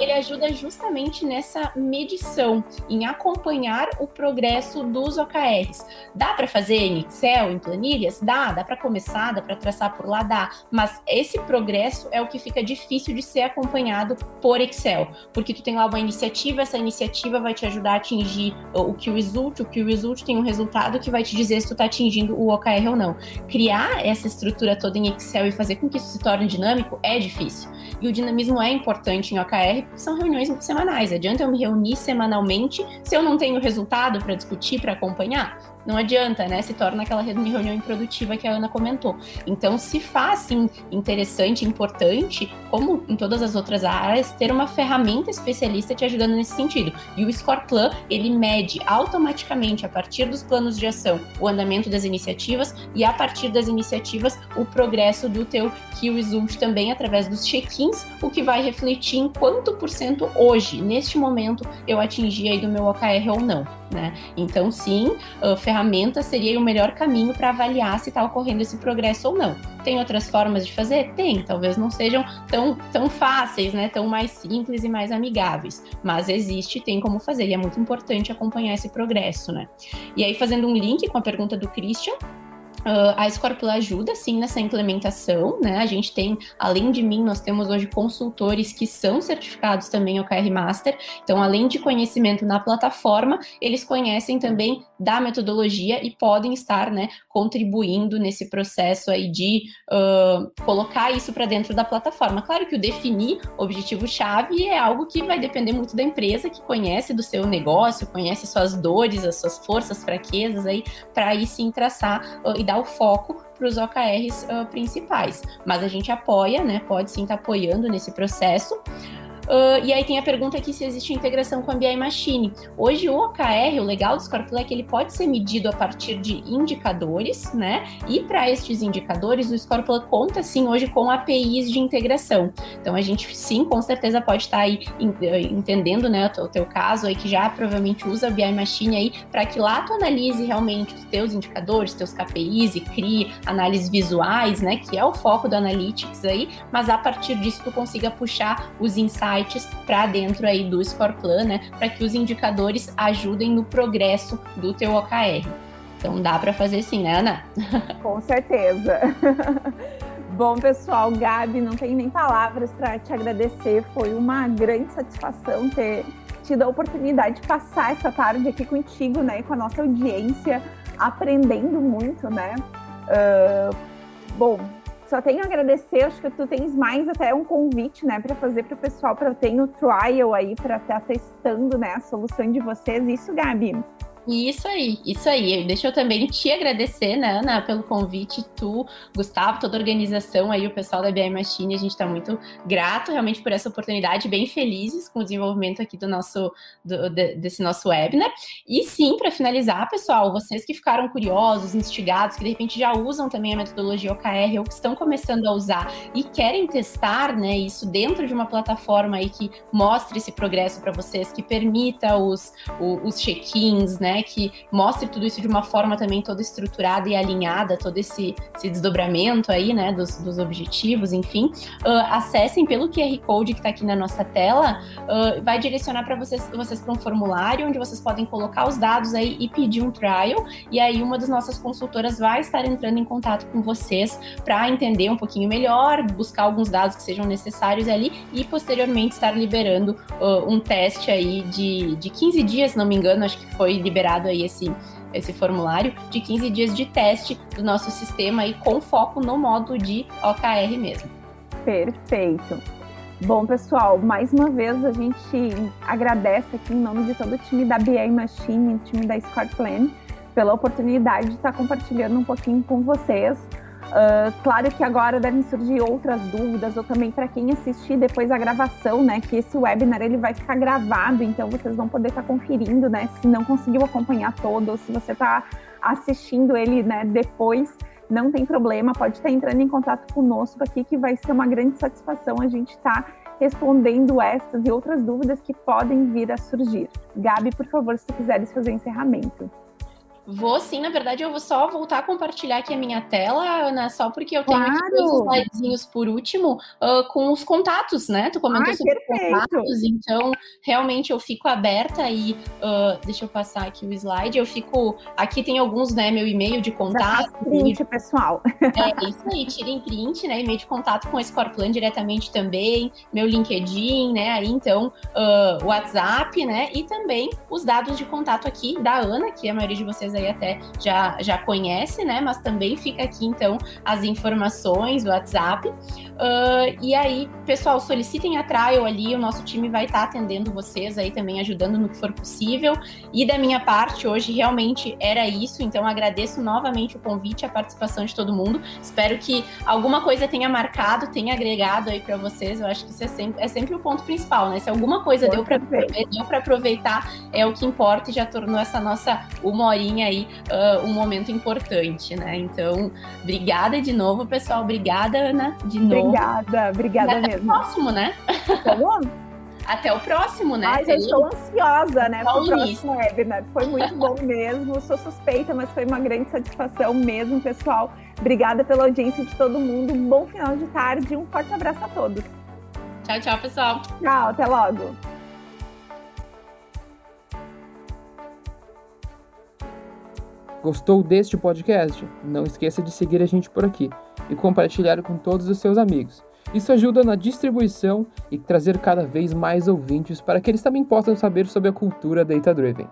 A: Ele ajuda justamente nessa medição, em acompanhar o progresso dos OKRs. Dá para fazer em Excel, em planilhas? Dá, dá para começar, dá para traçar por lá, dá. Mas esse progresso é o que fica difícil de ser acompanhado por Excel, porque tu tem lá uma iniciativa, essa iniciativa vai te ajudar a atingir o que o result, o que o result tem um resultado que vai te dizer se tu está atingindo o OKR ou não. Criar essa estrutura toda em Excel e fazer com que isso se torne dinâmico é difícil. E o dinamismo é importante em OKR, porque são reuniões semanais. Adianta eu me reunir semanalmente se eu não tenho resultado para discutir, para acompanhar? Não adianta, né? Se torna aquela reunião improdutiva que a Ana comentou. Então, se faz sim, interessante, importante, como em todas as outras áreas, ter uma ferramenta especialista te ajudando nesse sentido. E o Score Plan, ele mede automaticamente, a partir dos planos de ação, o andamento das iniciativas e a partir das iniciativas, o progresso do teu Key Result também através dos check-ins, o que vai refletir em quanto por cento hoje, neste momento, eu atingi aí do meu OKR ou não, né? Então, sim, ferramenta seria o melhor caminho para avaliar se está ocorrendo esse progresso ou não. Tem outras formas de fazer? Tem, talvez não sejam tão, tão fáceis, né? Tão mais simples e mais amigáveis. Mas existe, tem como fazer, e é muito importante acompanhar esse progresso, né? E aí, fazendo um link com a pergunta do Christian, Uh, a Scorpio ajuda sim nessa implementação, né? A gente tem, além de mim, nós temos hoje consultores que são certificados também ao KR Master. Então, além de conhecimento na plataforma, eles conhecem também da metodologia e podem estar, né, contribuindo nesse processo aí de uh, colocar isso para dentro da plataforma. Claro que o definir objetivo-chave é algo que vai depender muito da empresa que conhece do seu negócio, conhece suas dores, as suas forças, fraquezas aí, para aí sim traçar uh, e dar dar o foco para os OKRs uh, principais. Mas a gente apoia, né? Pode sim estar tá apoiando nesse processo. Uh, e aí tem a pergunta aqui se existe integração com a BI Machine. Hoje o OKR, o legal do Scorpio é que ele pode ser medido a partir de indicadores, né? E para estes indicadores, o Scorpio conta sim hoje com APIs de integração. Então a gente sim, com certeza pode estar aí eh, entendendo, né, o teu caso aí que já provavelmente usa a BI Machine aí para que lá tu analise realmente os teus indicadores, teus KPIs e crie análises visuais, né, que é o foco do Analytics aí, mas a partir disso tu consiga puxar os insights insights para dentro aí do Score Plan, né, para que os indicadores ajudem no progresso do teu OKR. Então dá para fazer sim, né, Ana?
C: Com certeza. Bom, pessoal, Gabi, não tenho nem palavras para te agradecer. Foi uma grande satisfação ter tido a oportunidade de passar essa tarde aqui contigo, né, com a nossa audiência, aprendendo muito, né? Uh, bom, só tenho a agradecer, acho que tu tens mais até um convite, né, para fazer para o pessoal para ter no trial aí, para estar testando, né, a solução de vocês. Isso, Gabi.
A: Isso aí, isso aí. Deixa eu também te agradecer, né, Ana, pelo convite. Tu, Gustavo, toda a organização aí, o pessoal da BI Machine, a gente está muito grato realmente por essa oportunidade, bem felizes com o desenvolvimento aqui do nosso, do, desse nosso webinar. E sim, para finalizar, pessoal, vocês que ficaram curiosos, instigados, que de repente já usam também a metodologia OKR ou que estão começando a usar e querem testar, né, isso dentro de uma plataforma aí que mostre esse progresso para vocês, que permita os, os check-ins, né, né, que mostre tudo isso de uma forma também toda estruturada e alinhada, todo esse, esse desdobramento aí, né, dos, dos objetivos, enfim, uh, acessem pelo QR Code que está aqui na nossa tela, uh, vai direcionar para vocês, vocês para um formulário onde vocês podem colocar os dados aí e pedir um trial, e aí uma das nossas consultoras vai estar entrando em contato com vocês para entender um pouquinho melhor, buscar alguns dados que sejam necessários ali e posteriormente estar liberando uh, um teste aí de, de 15 dias, se não me engano, acho que foi liberado liberado aí esse, esse formulário de 15 dias de teste do nosso sistema e com foco no modo de OKR mesmo.
C: Perfeito. Bom, pessoal, mais uma vez a gente agradece aqui em nome de todo o time da BA Machine, time da Score Plan, pela oportunidade de estar compartilhando um pouquinho com vocês Uh, claro que agora devem surgir outras dúvidas, ou também para quem assistir depois a gravação, né? Que esse webinar ele vai ficar gravado, então vocês vão poder estar tá conferindo, né? Se não conseguiu acompanhar todo, ou se você está assistindo ele né, depois, não tem problema, pode estar tá entrando em contato conosco aqui, que vai ser uma grande satisfação a gente estar tá respondendo estas e outras dúvidas que podem vir a surgir. Gabi, por favor, se tu quiseres fazer encerramento.
A: Vou sim, na verdade, eu vou só voltar a compartilhar aqui a minha tela, Ana, só porque eu tenho claro. aqui dois slidezinhos por último uh, com os contatos, né? Tu comentou Ai, sobre perfeito. contatos, então realmente eu fico aberta e uh, deixa eu passar aqui o slide. Eu fico. Aqui tem alguns, né? Meu e-mail de contato.
C: Print, pessoal.
A: É isso aí, tirem print, né? E-mail de contato com a Scoreplan diretamente também, meu LinkedIn, né? Aí então, uh, WhatsApp, né? E também os dados de contato aqui da Ana, que a maioria de vocês aí até já, já conhece, né? Mas também fica aqui, então, as informações, o WhatsApp. Uh, e aí, pessoal, solicitem a trial ali, o nosso time vai estar tá atendendo vocês aí também, ajudando no que for possível. E da minha parte, hoje realmente era isso, então agradeço novamente o convite, a participação de todo mundo. Espero que alguma coisa tenha marcado, tenha agregado aí para vocês. Eu acho que isso é sempre, é sempre o ponto principal, né? Se alguma coisa deu para deu para aproveitar, é o que importa e já tornou essa nossa uma horinha aí uh, um momento importante, né? Então, obrigada de novo, pessoal. Obrigada, Ana, de novo.
C: Obrigada, obrigada
A: e até
C: mesmo.
A: Até o próximo, né?
C: Tá
A: até o próximo, né?
C: Ai, já estou ansiosa, né? Para o próximo webinar. Foi muito bom mesmo. Sou suspeita, mas foi uma grande satisfação mesmo, pessoal. Obrigada pela audiência de todo mundo. Um bom final de tarde. Um forte abraço a todos.
A: Tchau, tchau, pessoal.
C: Tchau, até logo.
B: Gostou deste podcast? Não esqueça de seguir a gente por aqui e compartilhar com todos os seus amigos. Isso ajuda na distribuição e trazer cada vez mais ouvintes para que eles também possam saber sobre a cultura data-driven.